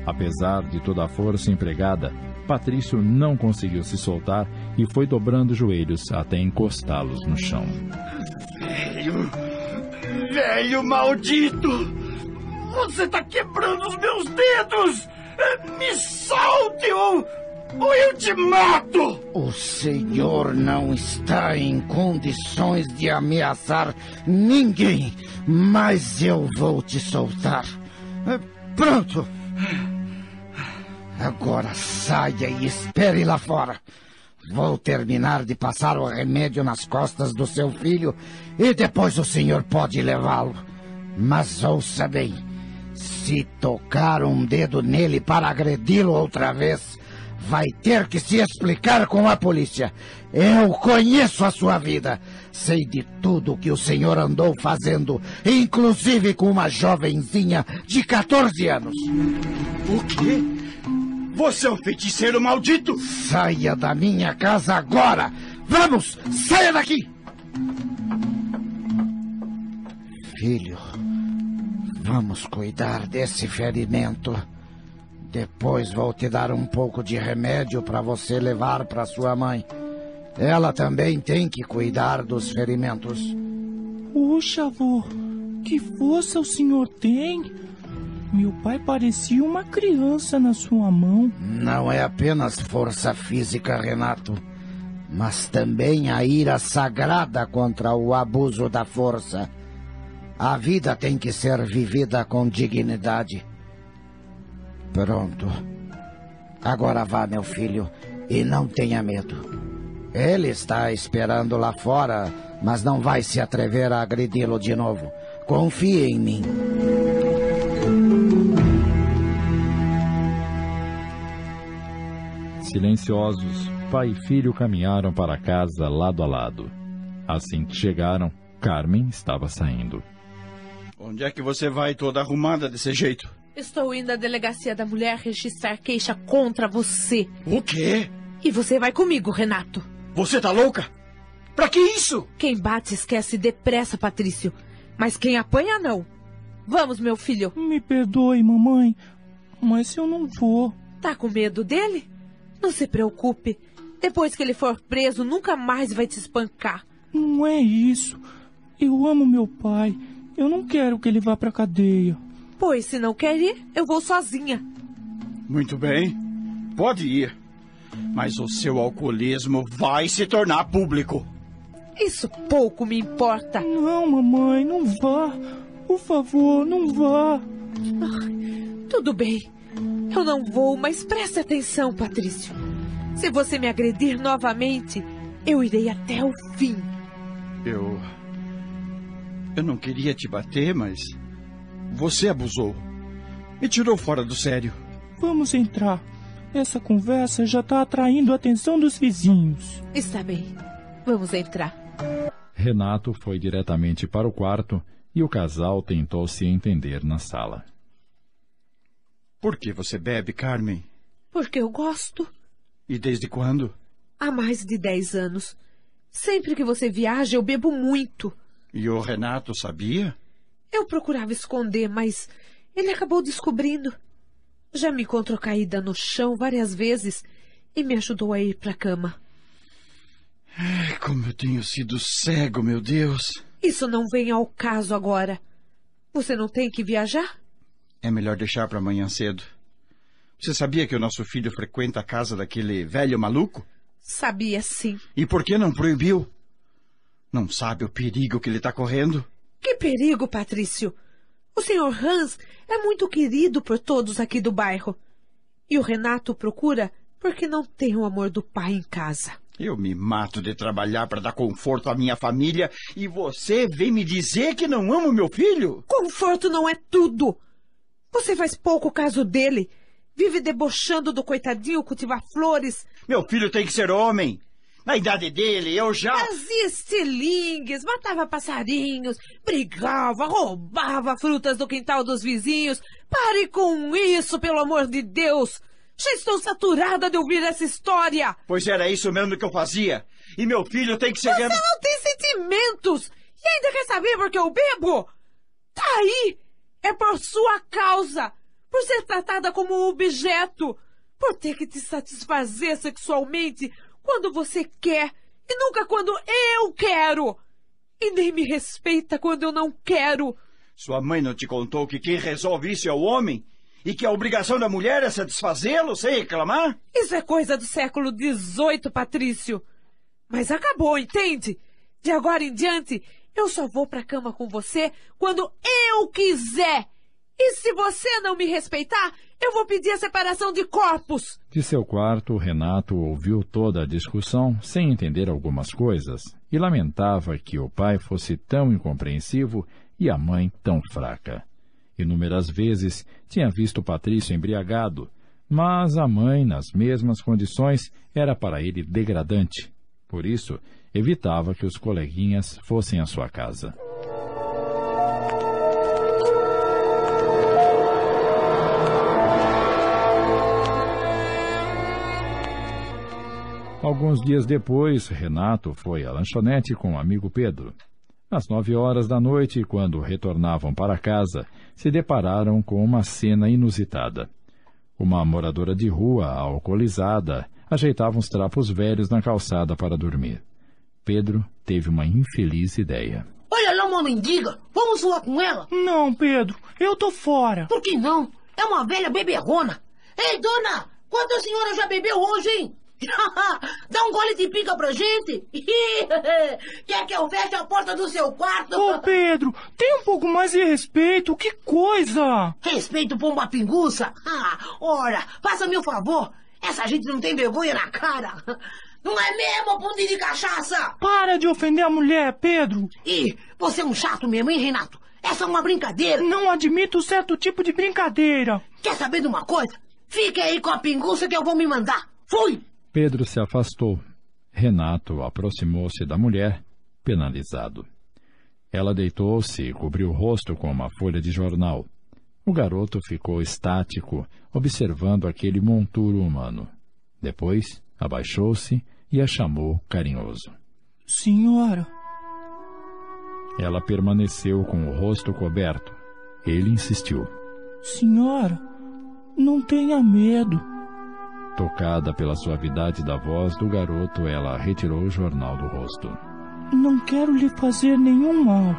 Apesar de toda a força empregada, Patrício não conseguiu se soltar e foi dobrando os joelhos até encostá-los no chão. Velho. Velho maldito! Você tá quebrando os meus dedos! Me solte ou. ou eu te mato! O senhor não está em condições de ameaçar ninguém, mas eu vou te soltar. Eh, Pronto. Agora saia e espere lá fora. Vou terminar de passar o remédio nas costas do seu filho e depois o senhor pode levá-lo. Mas ouça bem: se tocar um dedo nele para agredi-lo outra vez, vai ter que se explicar com a polícia. Eu conheço a sua vida. Sei de tudo que o senhor andou fazendo, inclusive com uma jovenzinha de 14 anos. O quê? Você é um feiticeiro maldito! Saia da minha casa agora! Vamos! Saia daqui! Filho, vamos cuidar desse ferimento. Depois vou te dar um pouco de remédio para você levar para sua mãe. Ela também tem que cuidar dos ferimentos. Puxa, avô, que força o senhor tem. Meu pai parecia uma criança na sua mão. Não é apenas força física, Renato, mas também a ira sagrada contra o abuso da força. A vida tem que ser vivida com dignidade. Pronto. Agora vá, meu filho, e não tenha medo. Ele está esperando lá fora, mas não vai se atrever a agredi-lo de novo. Confie em mim. Silenciosos, pai e filho caminharam para casa lado a lado. Assim que chegaram, Carmen estava saindo. Onde é que você vai toda arrumada desse jeito? Estou indo à delegacia da mulher registrar queixa contra você. O quê? E você vai comigo, Renato. Você tá louca? Pra que isso? Quem bate esquece depressa, Patrício. Mas quem apanha, não. Vamos, meu filho. Me perdoe, mamãe, mas eu não vou. Tá com medo dele? Não se preocupe. Depois que ele for preso, nunca mais vai te espancar. Não é isso. Eu amo meu pai. Eu não quero que ele vá pra cadeia. Pois, se não quer ir, eu vou sozinha. Muito bem. Pode ir. Mas o seu alcoolismo vai se tornar público. Isso pouco me importa. Não, mamãe, não vá. Por favor, não vá. Tudo bem. Eu não vou, mas preste atenção, Patrício. Se você me agredir novamente, eu irei até o fim. Eu. Eu não queria te bater, mas. Você abusou. Me tirou fora do sério. Vamos entrar. Essa conversa já está atraindo a atenção dos vizinhos. Está bem. Vamos entrar. Renato foi diretamente para o quarto e o casal tentou se entender na sala. Por que você bebe, Carmen? Porque eu gosto. E desde quando? Há mais de dez anos. Sempre que você viaja, eu bebo muito. E o Renato sabia? Eu procurava esconder, mas ele acabou descobrindo. Já me encontrou caída no chão várias vezes e me ajudou a ir para a cama. Ai, como eu tenho sido cego, meu Deus. Isso não vem ao caso agora. Você não tem que viajar? É melhor deixar para amanhã cedo. Você sabia que o nosso filho frequenta a casa daquele velho maluco? Sabia sim. E por que não proibiu? Não sabe o perigo que ele está correndo? Que perigo, Patrício? O senhor Hans é muito querido por todos aqui do bairro. E o Renato procura porque não tem o amor do pai em casa. Eu me mato de trabalhar para dar conforto à minha família e você vem me dizer que não ama meu filho? Conforto não é tudo. Você faz pouco caso dele. Vive debochando do coitadinho cultivar flores. Meu filho tem que ser homem. Na idade dele, eu já. Fazia estilingues, matava passarinhos, brigava, roubava frutas do quintal dos vizinhos. Pare com isso, pelo amor de Deus! Já estou saturada de ouvir essa história! Pois era isso mesmo que eu fazia. E meu filho tem que ser. Você não tem sentimentos! E ainda quer saber por que eu bebo? Tá aí! É por sua causa! Por ser tratada como um objeto! Por ter que te satisfazer sexualmente quando você quer e nunca quando eu quero! E nem me respeita quando eu não quero! Sua mãe não te contou que quem resolve isso é o homem? E que a obrigação da mulher é satisfazê-lo sem reclamar? Isso é coisa do século XVIII, Patrício. Mas acabou, entende? De agora em diante, eu só vou pra cama com você quando eu quiser. E se você não me respeitar, eu vou pedir a separação de corpos. De seu quarto, Renato ouviu toda a discussão sem entender algumas coisas e lamentava que o pai fosse tão incompreensivo e a mãe tão fraca. Inúmeras vezes tinha visto Patrício embriagado, mas a mãe, nas mesmas condições, era para ele degradante. Por isso, evitava que os coleguinhas fossem à sua casa. Alguns dias depois, Renato foi à lanchonete com o amigo Pedro. Às nove horas da noite, quando retornavam para casa, se depararam com uma cena inusitada. Uma moradora de rua, alcoolizada, ajeitava uns trapos velhos na calçada para dormir. Pedro teve uma infeliz ideia. Olha lá uma mendiga. Vamos falar com ela? Não, Pedro, eu tô fora. Por que não? É uma velha beberrona. Ei, dona! Quanto a senhora já bebeu hoje, hein? Dá um gole de pica pra gente. Quer que eu feche a porta do seu quarto? Ô, Pedro, tem um pouco mais de respeito. Que coisa! Respeito pomba pinguça? Ah, ora, faça-me o favor. Essa gente não tem vergonha na cara. Não é mesmo, bundinho de cachaça? Para de ofender a mulher, Pedro. Ih, você é um chato mesmo, hein, Renato? Essa é uma brincadeira. Não admito certo tipo de brincadeira. Quer saber de uma coisa? Fique aí com a pinguça que eu vou me mandar. Fui! Pedro se afastou. Renato aproximou-se da mulher, penalizado. Ela deitou-se e cobriu o rosto com uma folha de jornal. O garoto ficou estático, observando aquele monturo humano. Depois, abaixou-se e a chamou carinhoso. Senhora. Ela permaneceu com o rosto coberto. Ele insistiu. Senhora, não tenha medo. Tocada pela suavidade da voz do garoto, ela retirou o jornal do rosto. Não quero lhe fazer nenhum mal.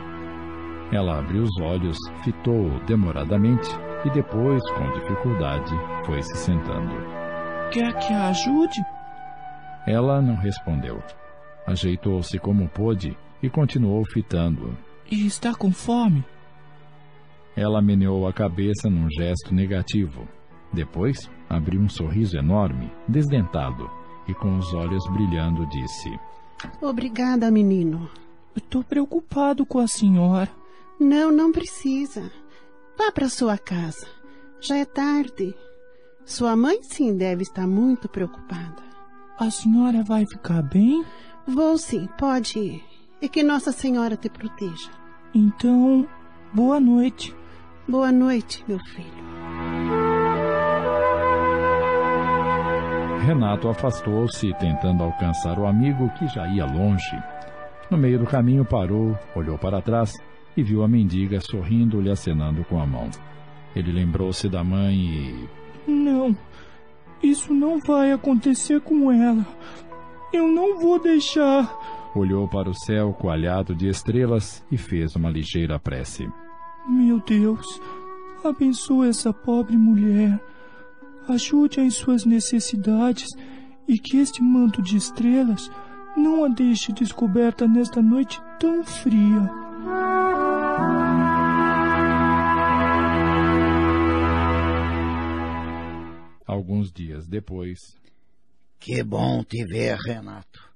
Ela abriu os olhos, fitou-o demoradamente e depois, com dificuldade, foi se sentando. Quer que a ajude? Ela não respondeu. Ajeitou-se como pôde e continuou fitando-o. E está com fome? Ela meneou a cabeça num gesto negativo. Depois, abriu um sorriso enorme, desdentado, e com os olhos brilhando disse: Obrigada, menino. Estou preocupado com a senhora. Não, não precisa. Vá para sua casa. Já é tarde. Sua mãe sim deve estar muito preocupada. A senhora vai ficar bem? Vou sim, pode ir. E que Nossa Senhora te proteja. Então, boa noite. Boa noite, meu filho. Renato afastou-se, tentando alcançar o amigo que já ia longe. No meio do caminho parou, olhou para trás e viu a mendiga sorrindo-lhe acenando com a mão. Ele lembrou-se da mãe e. Não, isso não vai acontecer com ela. Eu não vou deixar. Olhou para o céu coalhado de estrelas e fez uma ligeira prece. Meu Deus, abençoe essa pobre mulher. Ajude-a em suas necessidades e que este manto de estrelas não a deixe descoberta nesta noite tão fria. Alguns dias depois. Que bom te ver, Renato.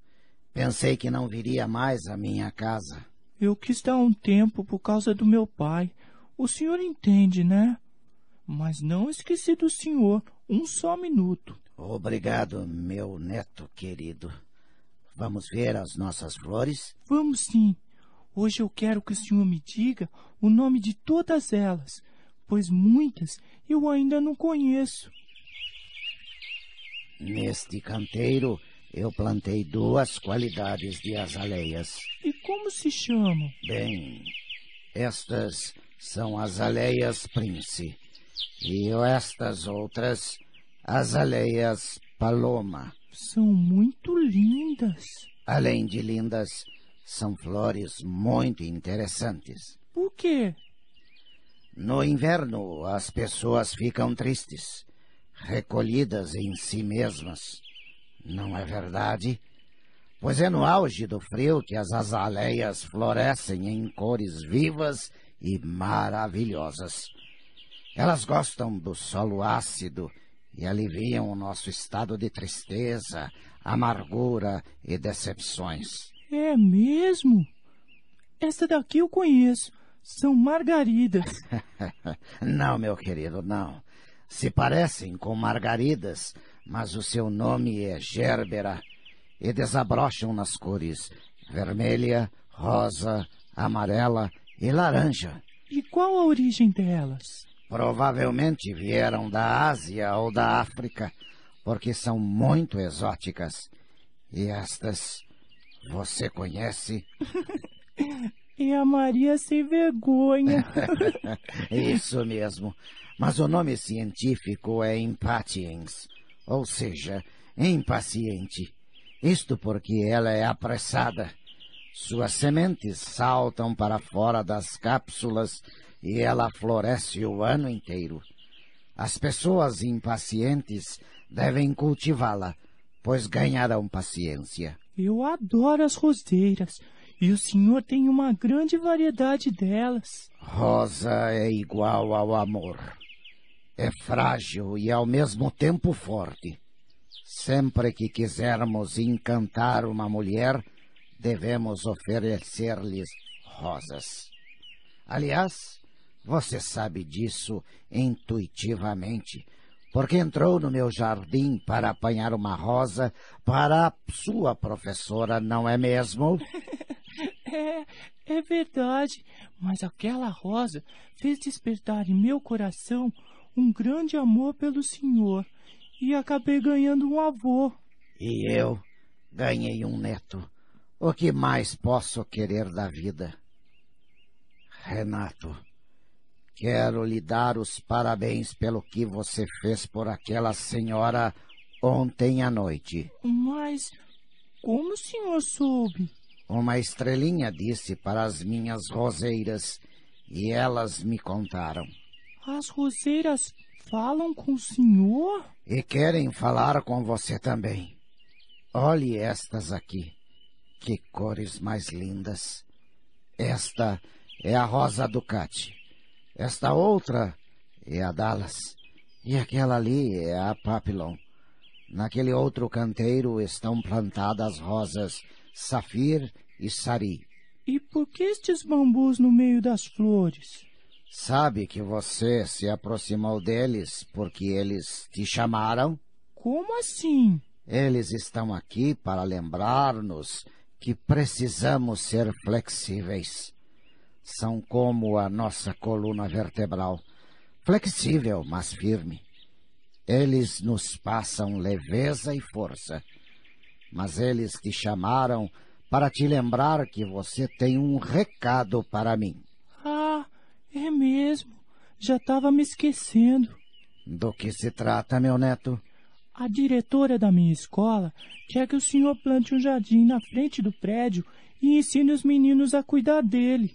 Pensei que não viria mais à minha casa. Eu quis dar um tempo por causa do meu pai. O senhor entende, né? Mas não esqueci do senhor um só minuto. Obrigado, meu neto querido. Vamos ver as nossas flores? Vamos sim. Hoje eu quero que o senhor me diga o nome de todas elas, pois muitas eu ainda não conheço. Neste canteiro eu plantei duas qualidades de azaleias. E como se chamam? Bem, estas são azaleias Prince. E estas outras, azaleias Paloma. São muito lindas. Além de lindas, são flores muito interessantes. Por quê? No inverno, as pessoas ficam tristes, recolhidas em si mesmas. Não é verdade? Pois é no auge do frio que as azaleias florescem em cores vivas e maravilhosas. Elas gostam do solo ácido e aliviam o nosso estado de tristeza, amargura e decepções. É mesmo? Esta daqui eu conheço. São margaridas. não, meu querido, não. Se parecem com margaridas, mas o seu nome é Gerbera e desabrocham nas cores vermelha, rosa, amarela e laranja. E qual a origem delas? Provavelmente vieram da Ásia ou da África, porque são muito exóticas. E estas você conhece? e a Maria sem vergonha. Isso mesmo. Mas o nome científico é impatiens, ou seja, impaciente. Isto porque ela é apressada. Suas sementes saltam para fora das cápsulas e ela floresce o ano inteiro. As pessoas impacientes devem cultivá-la, pois ganharão paciência. Eu adoro as roseiras. E o senhor tem uma grande variedade delas. Rosa é igual ao amor. É frágil e ao mesmo tempo forte. Sempre que quisermos encantar uma mulher, devemos oferecer-lhes rosas. Aliás, você sabe disso intuitivamente, porque entrou no meu jardim para apanhar uma rosa para a sua professora, não é mesmo? É, é verdade, mas aquela rosa fez despertar em meu coração um grande amor pelo senhor e acabei ganhando um avô. E eu ganhei um neto. O que mais posso querer da vida? Renato, quero lhe dar os parabéns pelo que você fez por aquela senhora ontem à noite. Mas como o senhor soube? Uma estrelinha disse para as minhas roseiras e elas me contaram. As roseiras falam com o senhor? E querem falar com você também. Olhe estas aqui. Que cores mais lindas. Esta é a rosa Ducati. Esta outra é a Dallas. E aquela ali é a Papillon. Naquele outro canteiro estão plantadas rosas Safir e Sari. E por que estes bambus no meio das flores? Sabe que você se aproximou deles porque eles te chamaram? Como assim? Eles estão aqui para lembrar-nos que precisamos ser flexíveis. São como a nossa coluna vertebral, flexível, mas firme. Eles nos passam leveza e força. Mas eles te chamaram para te lembrar que você tem um recado para mim. É mesmo. Já estava me esquecendo. Do que se trata, meu neto? A diretora da minha escola quer que o senhor plante um jardim na frente do prédio e ensine os meninos a cuidar dele.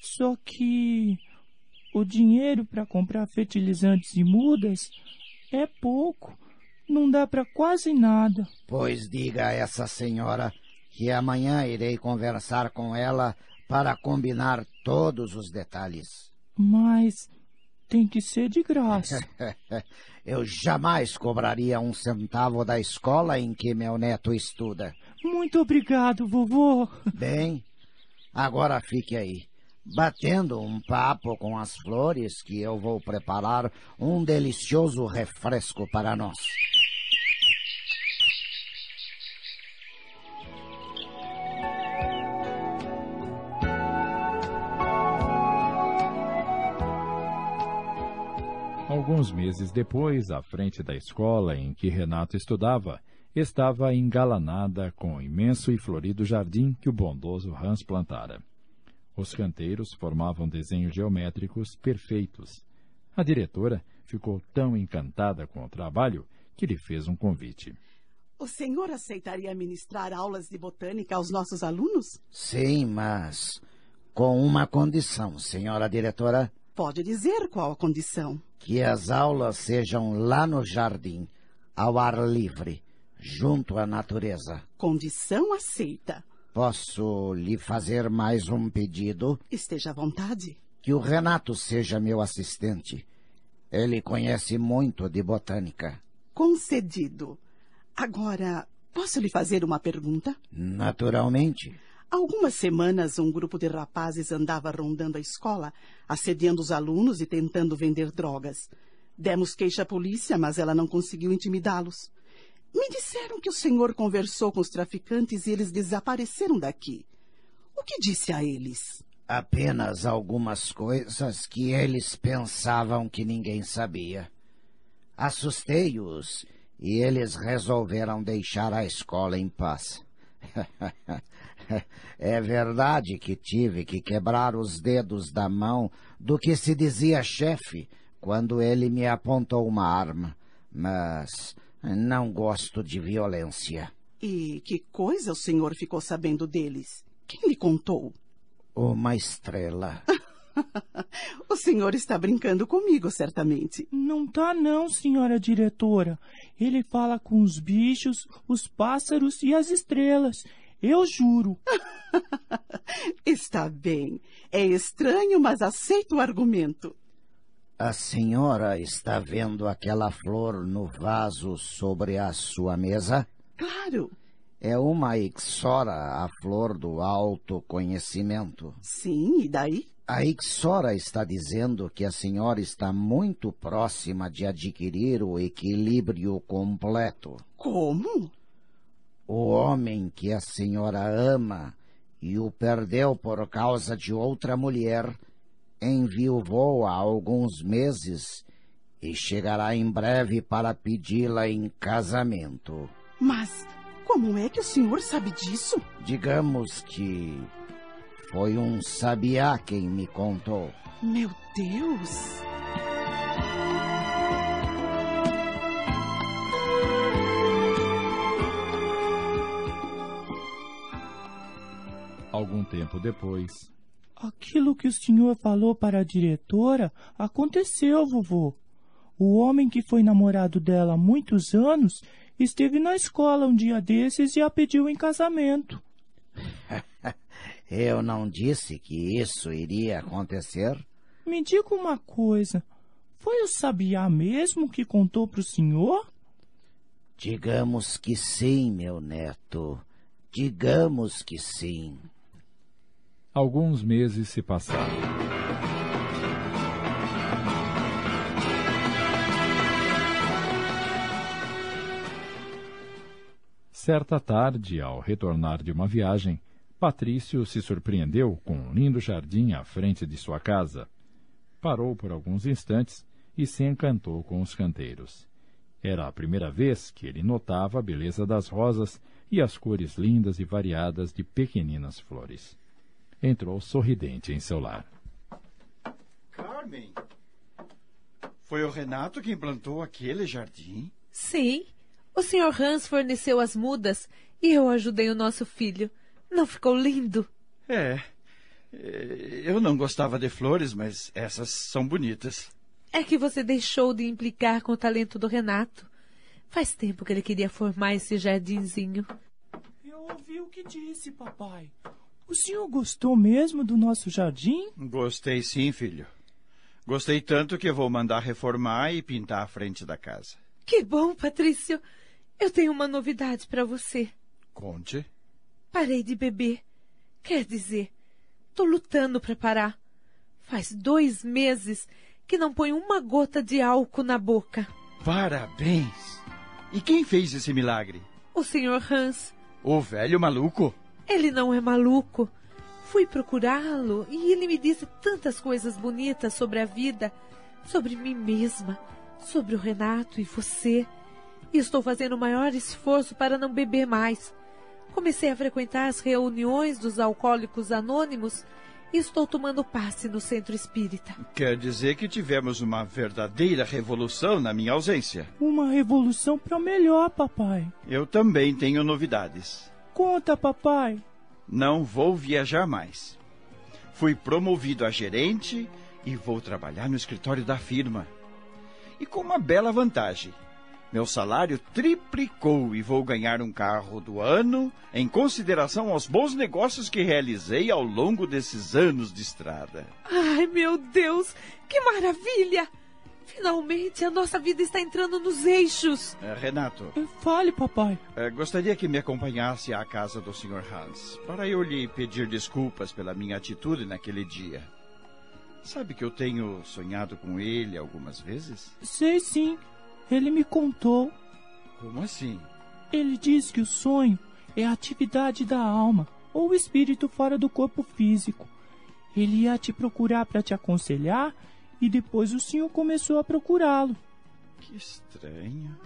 Só que o dinheiro para comprar fertilizantes e mudas é pouco. Não dá para quase nada. Pois diga a essa senhora que amanhã irei conversar com ela para combinar todos os detalhes. Mas tem que ser de graça. Eu jamais cobraria um centavo da escola em que meu neto estuda. Muito obrigado, vovô. Bem, agora fique aí, batendo um papo com as flores que eu vou preparar um delicioso refresco para nós. Alguns meses depois, à frente da escola em que Renato estudava, estava engalanada com o imenso e florido jardim que o bondoso Hans plantara. Os canteiros formavam desenhos geométricos perfeitos. A diretora ficou tão encantada com o trabalho que lhe fez um convite. O senhor aceitaria ministrar aulas de botânica aos nossos alunos? Sim, mas com uma condição, senhora diretora. Pode dizer qual a condição. Que as aulas sejam lá no jardim, ao ar livre, junto à natureza. Condição aceita. Posso lhe fazer mais um pedido? Esteja à vontade. Que o Renato seja meu assistente. Ele conhece muito de botânica. Concedido. Agora, posso lhe fazer uma pergunta? Naturalmente. Algumas semanas, um grupo de rapazes andava rondando a escola, assediando os alunos e tentando vender drogas. Demos queixa à polícia, mas ela não conseguiu intimidá-los. Me disseram que o senhor conversou com os traficantes e eles desapareceram daqui. O que disse a eles? Apenas algumas coisas que eles pensavam que ninguém sabia. Assustei-os e eles resolveram deixar a escola em paz. É verdade que tive que quebrar os dedos da mão do que se dizia chefe quando ele me apontou uma arma, mas não gosto de violência. E que coisa o senhor ficou sabendo deles? Quem lhe contou? Uma estrela. o senhor está brincando comigo, certamente. Não tá não, senhora diretora. Ele fala com os bichos, os pássaros e as estrelas. Eu juro. está bem. É estranho, mas aceito o argumento. A senhora está vendo aquela flor no vaso sobre a sua mesa? Claro. É uma Ixora, a flor do autoconhecimento. Sim, e daí? A Ixora está dizendo que a senhora está muito próxima de adquirir o equilíbrio completo. Como? O homem que a senhora ama e o perdeu por causa de outra mulher enviuvou há alguns meses e chegará em breve para pedi-la em casamento. Mas como é que o senhor sabe disso? Digamos que foi um sabiá quem me contou. Meu Deus! Algum tempo depois. Aquilo que o senhor falou para a diretora aconteceu, vovô. O homem que foi namorado dela há muitos anos esteve na escola um dia desses e a pediu em casamento. Eu não disse que isso iria acontecer? Me diga uma coisa. Foi o sabiá mesmo que contou para o senhor? Digamos que sim, meu neto. Digamos que sim. Alguns meses se passaram. Certa tarde, ao retornar de uma viagem, Patrício se surpreendeu com um lindo jardim à frente de sua casa. Parou por alguns instantes e se encantou com os canteiros. Era a primeira vez que ele notava a beleza das rosas e as cores lindas e variadas de pequeninas flores. Entrou sorridente em seu lar. Carmen, foi o Renato quem plantou aquele jardim? Sim. O Sr. Hans forneceu as mudas e eu ajudei o nosso filho. Não ficou lindo? É. é eu não gostava de flores, mas essas são bonitas. É que você deixou de implicar com o talento do Renato. Faz tempo que ele queria formar esse jardinzinho. Eu ouvi o que disse, papai. O senhor gostou mesmo do nosso jardim? Gostei sim, filho. Gostei tanto que vou mandar reformar e pintar a frente da casa. Que bom, Patrício. Eu tenho uma novidade para você. Conte. Parei de beber. Quer dizer, tô lutando para parar. Faz dois meses que não ponho uma gota de álcool na boca. Parabéns! E quem fez esse milagre? O Sr. Hans. O velho maluco? Ele não é maluco. Fui procurá-lo e ele me disse tantas coisas bonitas sobre a vida, sobre mim mesma, sobre o Renato e você. E estou fazendo o maior esforço para não beber mais. Comecei a frequentar as reuniões dos alcoólicos anônimos e estou tomando passe no centro espírita. Quer dizer que tivemos uma verdadeira revolução na minha ausência. Uma revolução para melhor, papai. Eu também tenho novidades. Conta, papai. Não vou viajar mais. Fui promovido a gerente e vou trabalhar no escritório da firma. E com uma bela vantagem. Meu salário triplicou e vou ganhar um carro do ano em consideração aos bons negócios que realizei ao longo desses anos de estrada. Ai, meu Deus, que maravilha! Finalmente a nossa vida está entrando nos eixos. É, Renato. Fale, papai. É, gostaria que me acompanhasse à casa do Sr. Hans, para eu lhe pedir desculpas pela minha atitude naquele dia. Sabe que eu tenho sonhado com ele algumas vezes? Sei sim. Ele me contou. Como assim? Ele diz que o sonho é a atividade da alma ou o espírito fora do corpo físico. Ele ia te procurar para te aconselhar e depois o senhor começou a procurá-lo. Que estranho.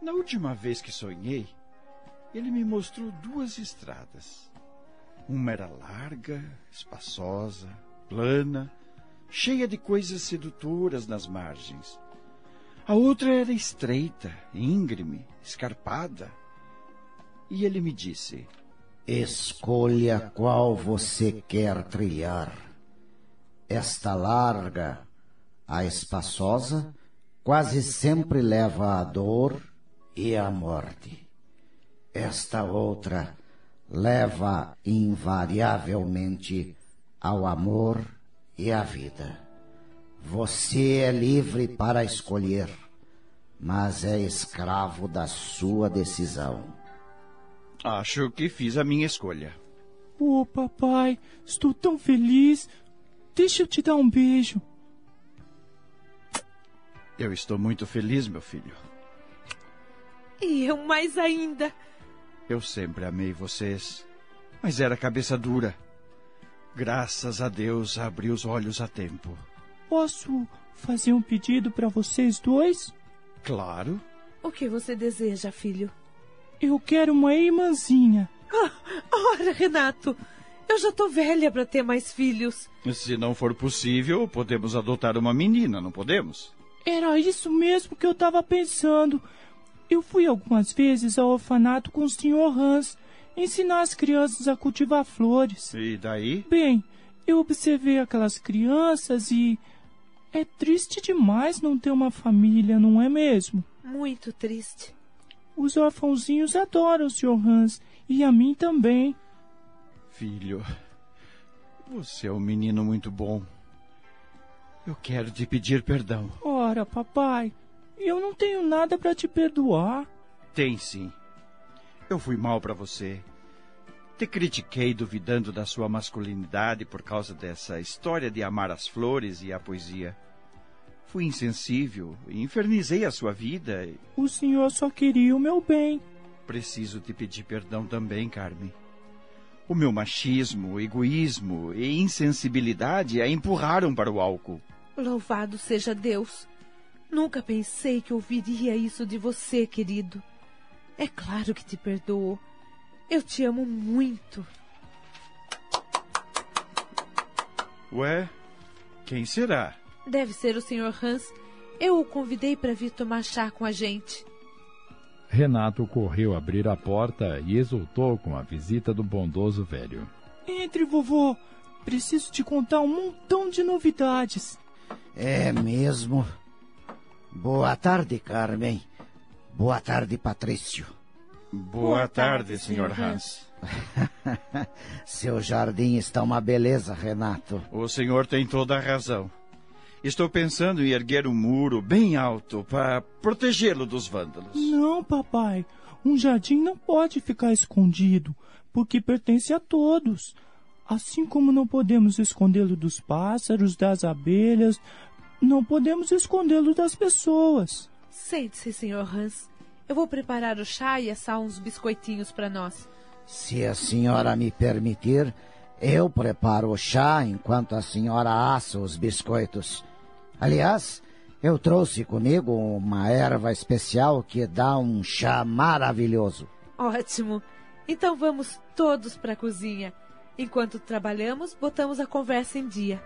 Na última vez que sonhei, ele me mostrou duas estradas. Uma era larga, espaçosa, plana, cheia de coisas sedutoras nas margens. A outra era estreita, íngreme, escarpada. E ele me disse: Escolha qual você quer trilhar. Esta larga, a espaçosa, quase sempre leva à dor e à morte. Esta outra leva invariavelmente ao amor e à vida. Você é livre para escolher, mas é escravo da sua decisão. Acho que fiz a minha escolha. Oh, papai, estou tão feliz. Deixa eu te dar um beijo. Eu estou muito feliz, meu filho. E eu mais ainda. Eu sempre amei vocês, mas era cabeça dura. Graças a Deus abri os olhos a tempo. Posso fazer um pedido para vocês dois? Claro. O que você deseja, filho? Eu quero uma irmãzinha. Ah, ora, Renato, eu já tô velha para ter mais filhos. Se não for possível, podemos adotar uma menina, não podemos? Era isso mesmo que eu estava pensando. Eu fui algumas vezes ao orfanato com o Sr. Hans ensinar as crianças a cultivar flores. E daí? Bem, eu observei aquelas crianças e é triste demais não ter uma família, não é mesmo? Muito triste. Os orfãozinhos adoram o Sr. Hans e a mim também. Filho, você é um menino muito bom. Eu quero te pedir perdão. Ora, papai, eu não tenho nada para te perdoar. Tem sim. Eu fui mal para você. Te critiquei duvidando da sua masculinidade por causa dessa história de amar as flores e a poesia. Fui insensível e infernizei a sua vida. O senhor só queria o meu bem. Preciso te pedir perdão também, Carmen. O meu machismo, egoísmo e insensibilidade a empurraram para o álcool. Louvado seja Deus. Nunca pensei que ouviria isso de você, querido. É claro que te perdoo. Eu te amo muito. Ué, quem será? Deve ser o Sr. Hans. Eu o convidei para vir tomar chá com a gente. Renato correu abrir a porta e exultou com a visita do bondoso velho. Entre, vovô. Preciso te contar um montão de novidades. É mesmo? Boa tarde, Carmen. Boa tarde, Patrício. Boa, Boa tarde, Sr. Hans. Seu jardim está uma beleza, Renato. O senhor tem toda a razão. Estou pensando em erguer um muro bem alto para protegê-lo dos vândalos. Não, papai. Um jardim não pode ficar escondido, porque pertence a todos. Assim como não podemos escondê-lo dos pássaros, das abelhas, não podemos escondê-lo das pessoas. Sente-se, Sr. Hans. Eu vou preparar o chá e assar uns biscoitinhos para nós. Se a senhora me permitir, eu preparo o chá enquanto a senhora assa os biscoitos. Aliás, eu trouxe comigo uma erva especial que dá um chá maravilhoso. Ótimo. Então vamos todos para a cozinha. Enquanto trabalhamos, botamos a conversa em dia.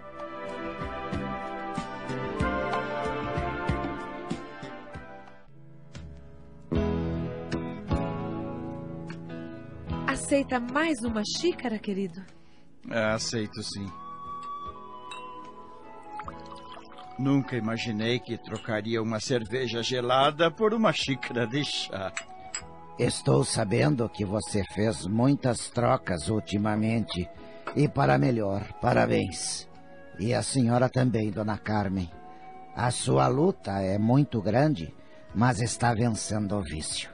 Aceita mais uma xícara, querido? Aceito sim. Nunca imaginei que trocaria uma cerveja gelada por uma xícara de chá. Estou sabendo que você fez muitas trocas ultimamente. E para melhor, parabéns. E a senhora também, dona Carmen. A sua luta é muito grande, mas está vencendo o vício.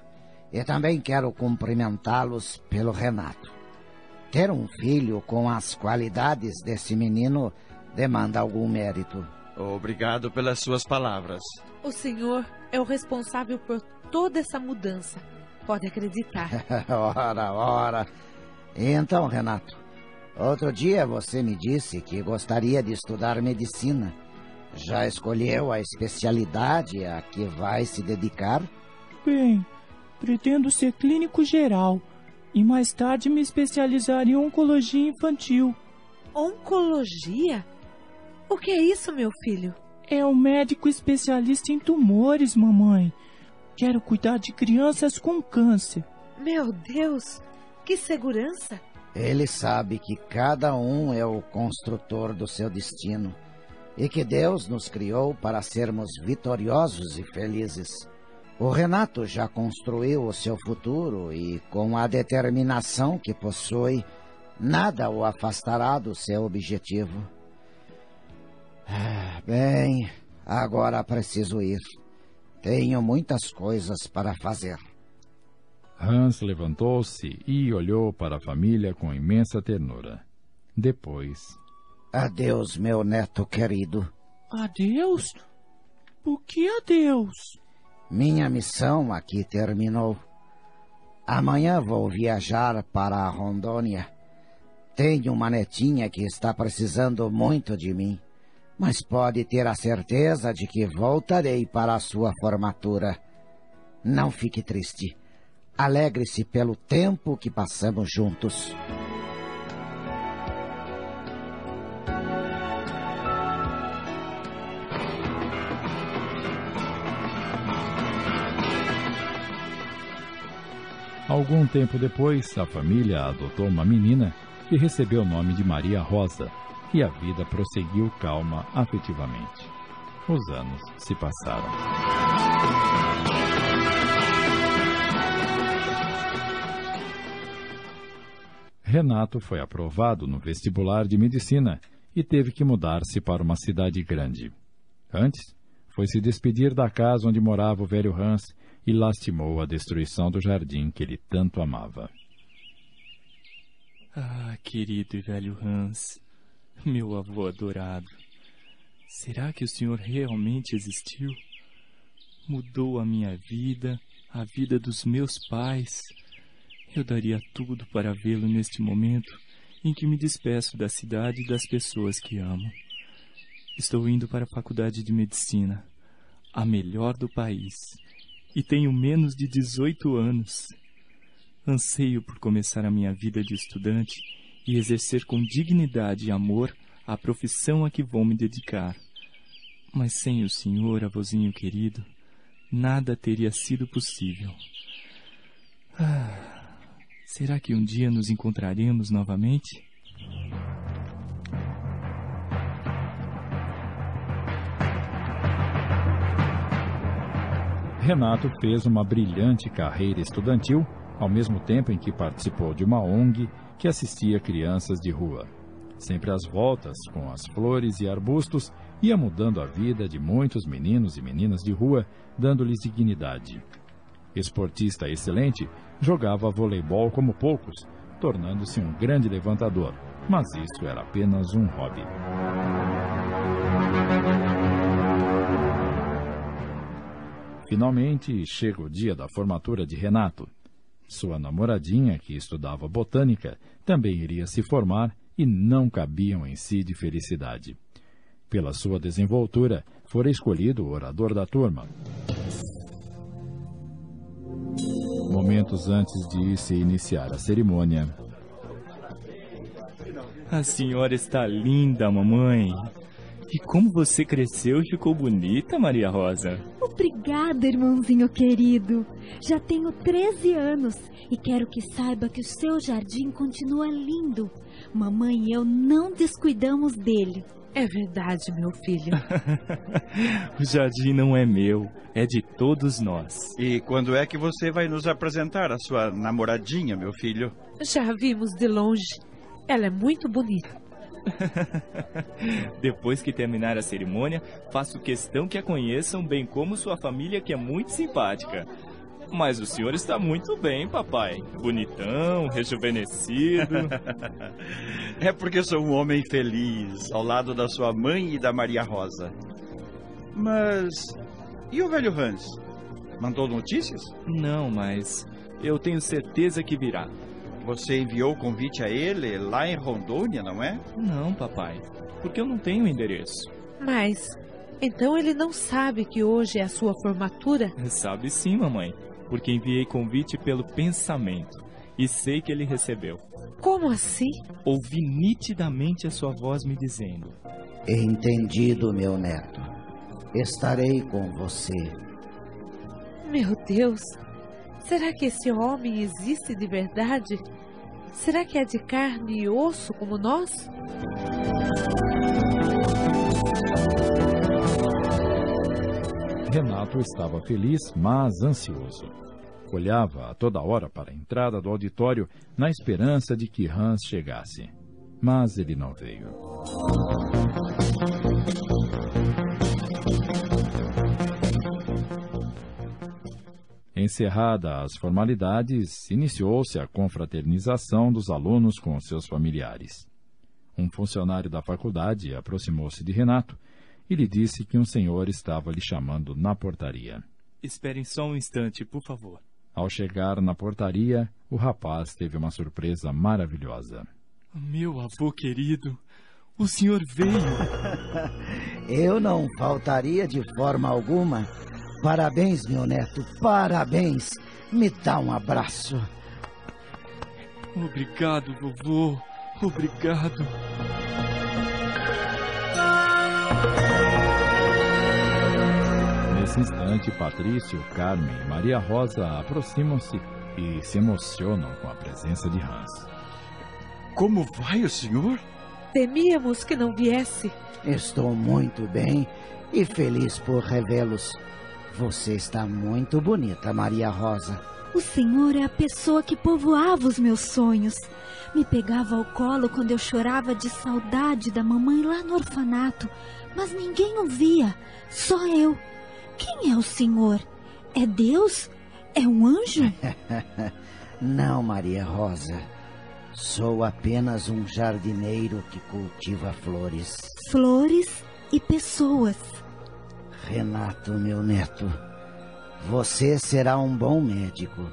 E também quero cumprimentá-los pelo Renato. Ter um filho com as qualidades desse menino demanda algum mérito. Obrigado pelas suas palavras. O senhor é o responsável por toda essa mudança. Pode acreditar. ora, ora. Então, Renato, outro dia você me disse que gostaria de estudar medicina. Já escolheu a especialidade a que vai se dedicar? Bem, pretendo ser clínico geral e mais tarde me especializar em oncologia infantil. Oncologia? O que é isso, meu filho? É um médico especialista em tumores, mamãe. Quero cuidar de crianças com câncer. Meu Deus, que segurança! Ele sabe que cada um é o construtor do seu destino e que Deus nos criou para sermos vitoriosos e felizes. O Renato já construiu o seu futuro e, com a determinação que possui, nada o afastará do seu objetivo. Ah, bem, agora preciso ir. Tenho muitas coisas para fazer. Hans levantou-se e olhou para a família com imensa ternura. Depois. Adeus, meu neto querido. Adeus? Por que adeus? Minha missão aqui terminou. Amanhã vou viajar para a Rondônia. Tenho uma netinha que está precisando muito de mim, mas pode ter a certeza de que voltarei para a sua formatura. Não fique triste. Alegre-se pelo tempo que passamos juntos. Algum tempo depois, a família adotou uma menina que recebeu o nome de Maria Rosa e a vida prosseguiu calma afetivamente. Os anos se passaram. Renato foi aprovado no vestibular de medicina e teve que mudar-se para uma cidade grande. Antes, foi se despedir da casa onde morava o velho Hans e lastimou a destruição do jardim que ele tanto amava. Ah, querido e velho Hans, meu avô adorado. Será que o senhor realmente existiu? Mudou a minha vida, a vida dos meus pais. Eu daria tudo para vê-lo neste momento em que me despeço da cidade e das pessoas que amo. Estou indo para a faculdade de medicina, a melhor do país, e tenho menos de 18 anos. Anseio por começar a minha vida de estudante e exercer com dignidade e amor a profissão a que vou me dedicar. Mas sem o senhor, avôzinho querido, nada teria sido possível. Ah. Será que um dia nos encontraremos novamente? Renato fez uma brilhante carreira estudantil, ao mesmo tempo em que participou de uma ONG que assistia crianças de rua. Sempre às voltas, com as flores e arbustos, ia mudando a vida de muitos meninos e meninas de rua, dando-lhes dignidade. Esportista excelente, jogava voleibol como poucos, tornando-se um grande levantador, mas isso era apenas um hobby. Finalmente chega o dia da formatura de Renato. Sua namoradinha, que estudava botânica, também iria se formar e não cabiam em si de felicidade. Pela sua desenvoltura, fora escolhido o orador da turma momentos antes de se iniciar a cerimônia. A senhora está linda, mamãe. E como você cresceu e ficou bonita, Maria Rosa. Obrigada, irmãozinho querido. Já tenho 13 anos e quero que saiba que o seu jardim continua lindo. Mamãe e eu não descuidamos dele. É verdade, meu filho. o jardim não é meu, é de todos nós. E quando é que você vai nos apresentar a sua namoradinha, meu filho? Já vimos de longe. Ela é muito bonita. Depois que terminar a cerimônia, faço questão que a conheçam, bem como sua família, que é muito simpática. Mas o senhor está muito bem, papai. Bonitão, rejuvenescido. é porque sou um homem feliz, ao lado da sua mãe e da Maria Rosa. Mas. E o velho Hans? Mandou notícias? Não, mas eu tenho certeza que virá. Você enviou o convite a ele lá em Rondônia, não é? Não, papai. Porque eu não tenho endereço. Mas. Então ele não sabe que hoje é a sua formatura? Sabe sim, mamãe porque enviei convite pelo pensamento e sei que ele recebeu. Como assim? Ouvi nitidamente a sua voz me dizendo: Entendido, meu neto. Estarei com você. Meu Deus! Será que esse homem existe de verdade? Será que é de carne e osso como nós? Renato estava feliz, mas ansioso. Olhava a toda hora para a entrada do auditório na esperança de que Hans chegasse. Mas ele não veio. Encerradas as formalidades, iniciou-se a confraternização dos alunos com seus familiares. Um funcionário da faculdade aproximou-se de Renato e lhe disse que um senhor estava lhe chamando na portaria. Esperem só um instante, por favor. Ao chegar na portaria, o rapaz teve uma surpresa maravilhosa. Meu avô querido, o senhor veio. Eu não faltaria de forma alguma. Parabéns, meu neto, parabéns. Me dá um abraço. Obrigado, vovô. Obrigado. Nesse instante, Patrício, Carmen e Maria Rosa aproximam-se e se emocionam com a presença de Hans. Como vai o senhor? Temíamos que não viesse. Estou muito bem e feliz por revê-los. Você está muito bonita, Maria Rosa. O senhor é a pessoa que povoava os meus sonhos. Me pegava ao colo quando eu chorava de saudade da mamãe lá no orfanato, mas ninguém ouvia, só eu. Quem é o senhor? É Deus? É um anjo? Não, Maria Rosa. Sou apenas um jardineiro que cultiva flores. Flores e pessoas. Renato, meu neto, você será um bom médico.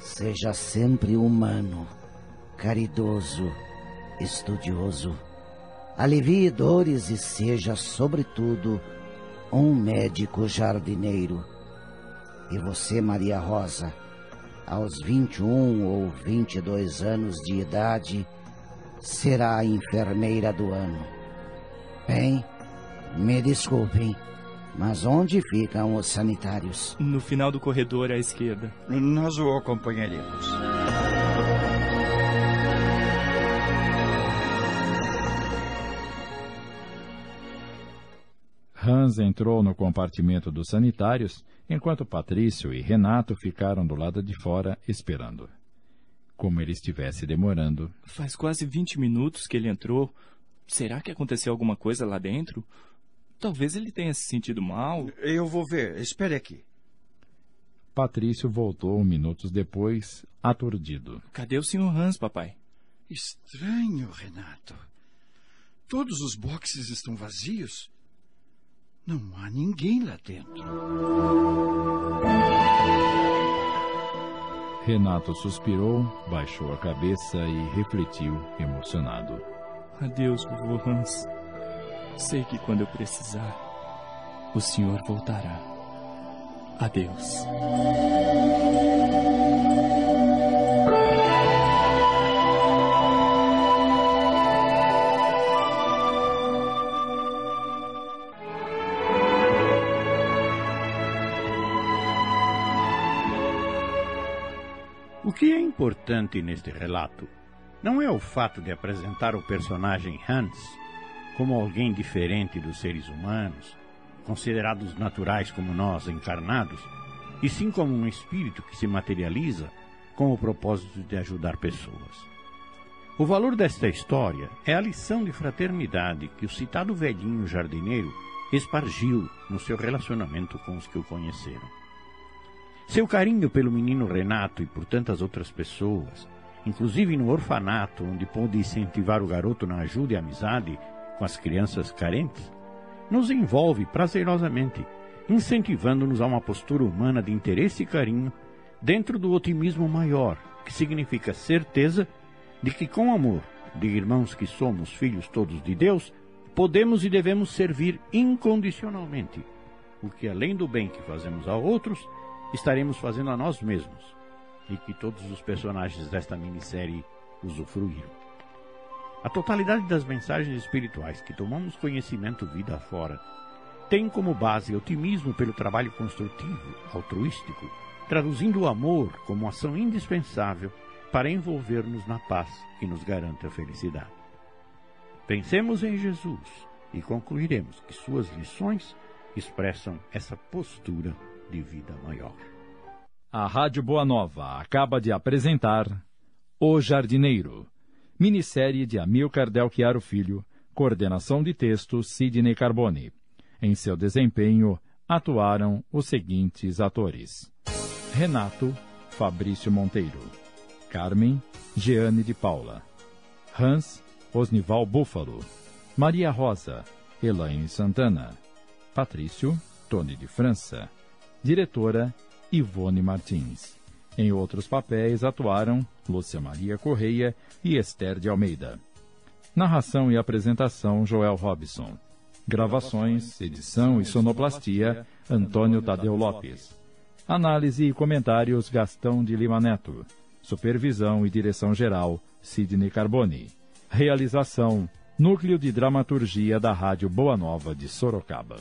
Seja sempre humano, caridoso, estudioso. Alivie dores e seja, sobretudo, um médico jardineiro. E você, Maria Rosa, aos 21 ou 22 anos de idade, será a enfermeira do ano. Bem, me desculpem, mas onde ficam os sanitários? No final do corredor à esquerda. Nós o acompanharemos. Hans entrou no compartimento dos sanitários, enquanto Patrício e Renato ficaram do lado de fora esperando. Como ele estivesse demorando. Faz quase 20 minutos que ele entrou. Será que aconteceu alguma coisa lá dentro? Talvez ele tenha se sentido mal. Eu vou ver. Espere aqui. Patrício voltou minutos depois, aturdido. Cadê o Sr. Hans, papai? Estranho, Renato. Todos os boxes estão vazios. Não há ninguém lá dentro. Renato suspirou, baixou a cabeça e refletiu, emocionado. Adeus, vovô Hans. Sei que quando eu precisar, o senhor voltará. Adeus. O que é importante neste relato não é o fato de apresentar o personagem Hans como alguém diferente dos seres humanos, considerados naturais como nós, encarnados, e sim como um espírito que se materializa com o propósito de ajudar pessoas. O valor desta história é a lição de fraternidade que o citado velhinho jardineiro espargiu no seu relacionamento com os que o conheceram. Seu carinho pelo menino Renato e por tantas outras pessoas, inclusive no orfanato, onde pôde incentivar o garoto na ajuda e amizade com as crianças carentes, nos envolve prazerosamente, incentivando-nos a uma postura humana de interesse e carinho dentro do otimismo maior, que significa certeza de que, com amor de irmãos que somos filhos todos de Deus, podemos e devemos servir incondicionalmente, o que além do bem que fazemos a outros, estaremos fazendo a nós mesmos, e que todos os personagens desta minissérie usufruíram. A totalidade das mensagens espirituais que tomamos conhecimento vida afora tem como base otimismo pelo trabalho construtivo, altruístico, traduzindo o amor como ação indispensável para envolver-nos na paz que nos garante a felicidade. Pensemos em Jesus e concluiremos que suas lições expressam essa postura de vida maior. A Rádio Boa Nova acaba de apresentar O Jardineiro, minissérie de Amilcar Del Chiaro Filho, coordenação de texto Sidney Carbone. Em seu desempenho atuaram os seguintes atores: Renato Fabrício Monteiro, Carmen Jeane de Paula, Hans Osnival Búfalo, Maria Rosa Elaine Santana, Patrício Tony de França, diretora Ivone Martins. Em outros papéis atuaram Lúcia Maria Correia e Esther de Almeida. Narração e apresentação Joel Robson. Gravações, edição e sonoplastia Antônio Tadeu Lopes. Análise e comentários Gastão de Lima Neto. Supervisão e direção geral Sidney Carboni. Realização Núcleo de Dramaturgia da Rádio Boa Nova de Sorocaba.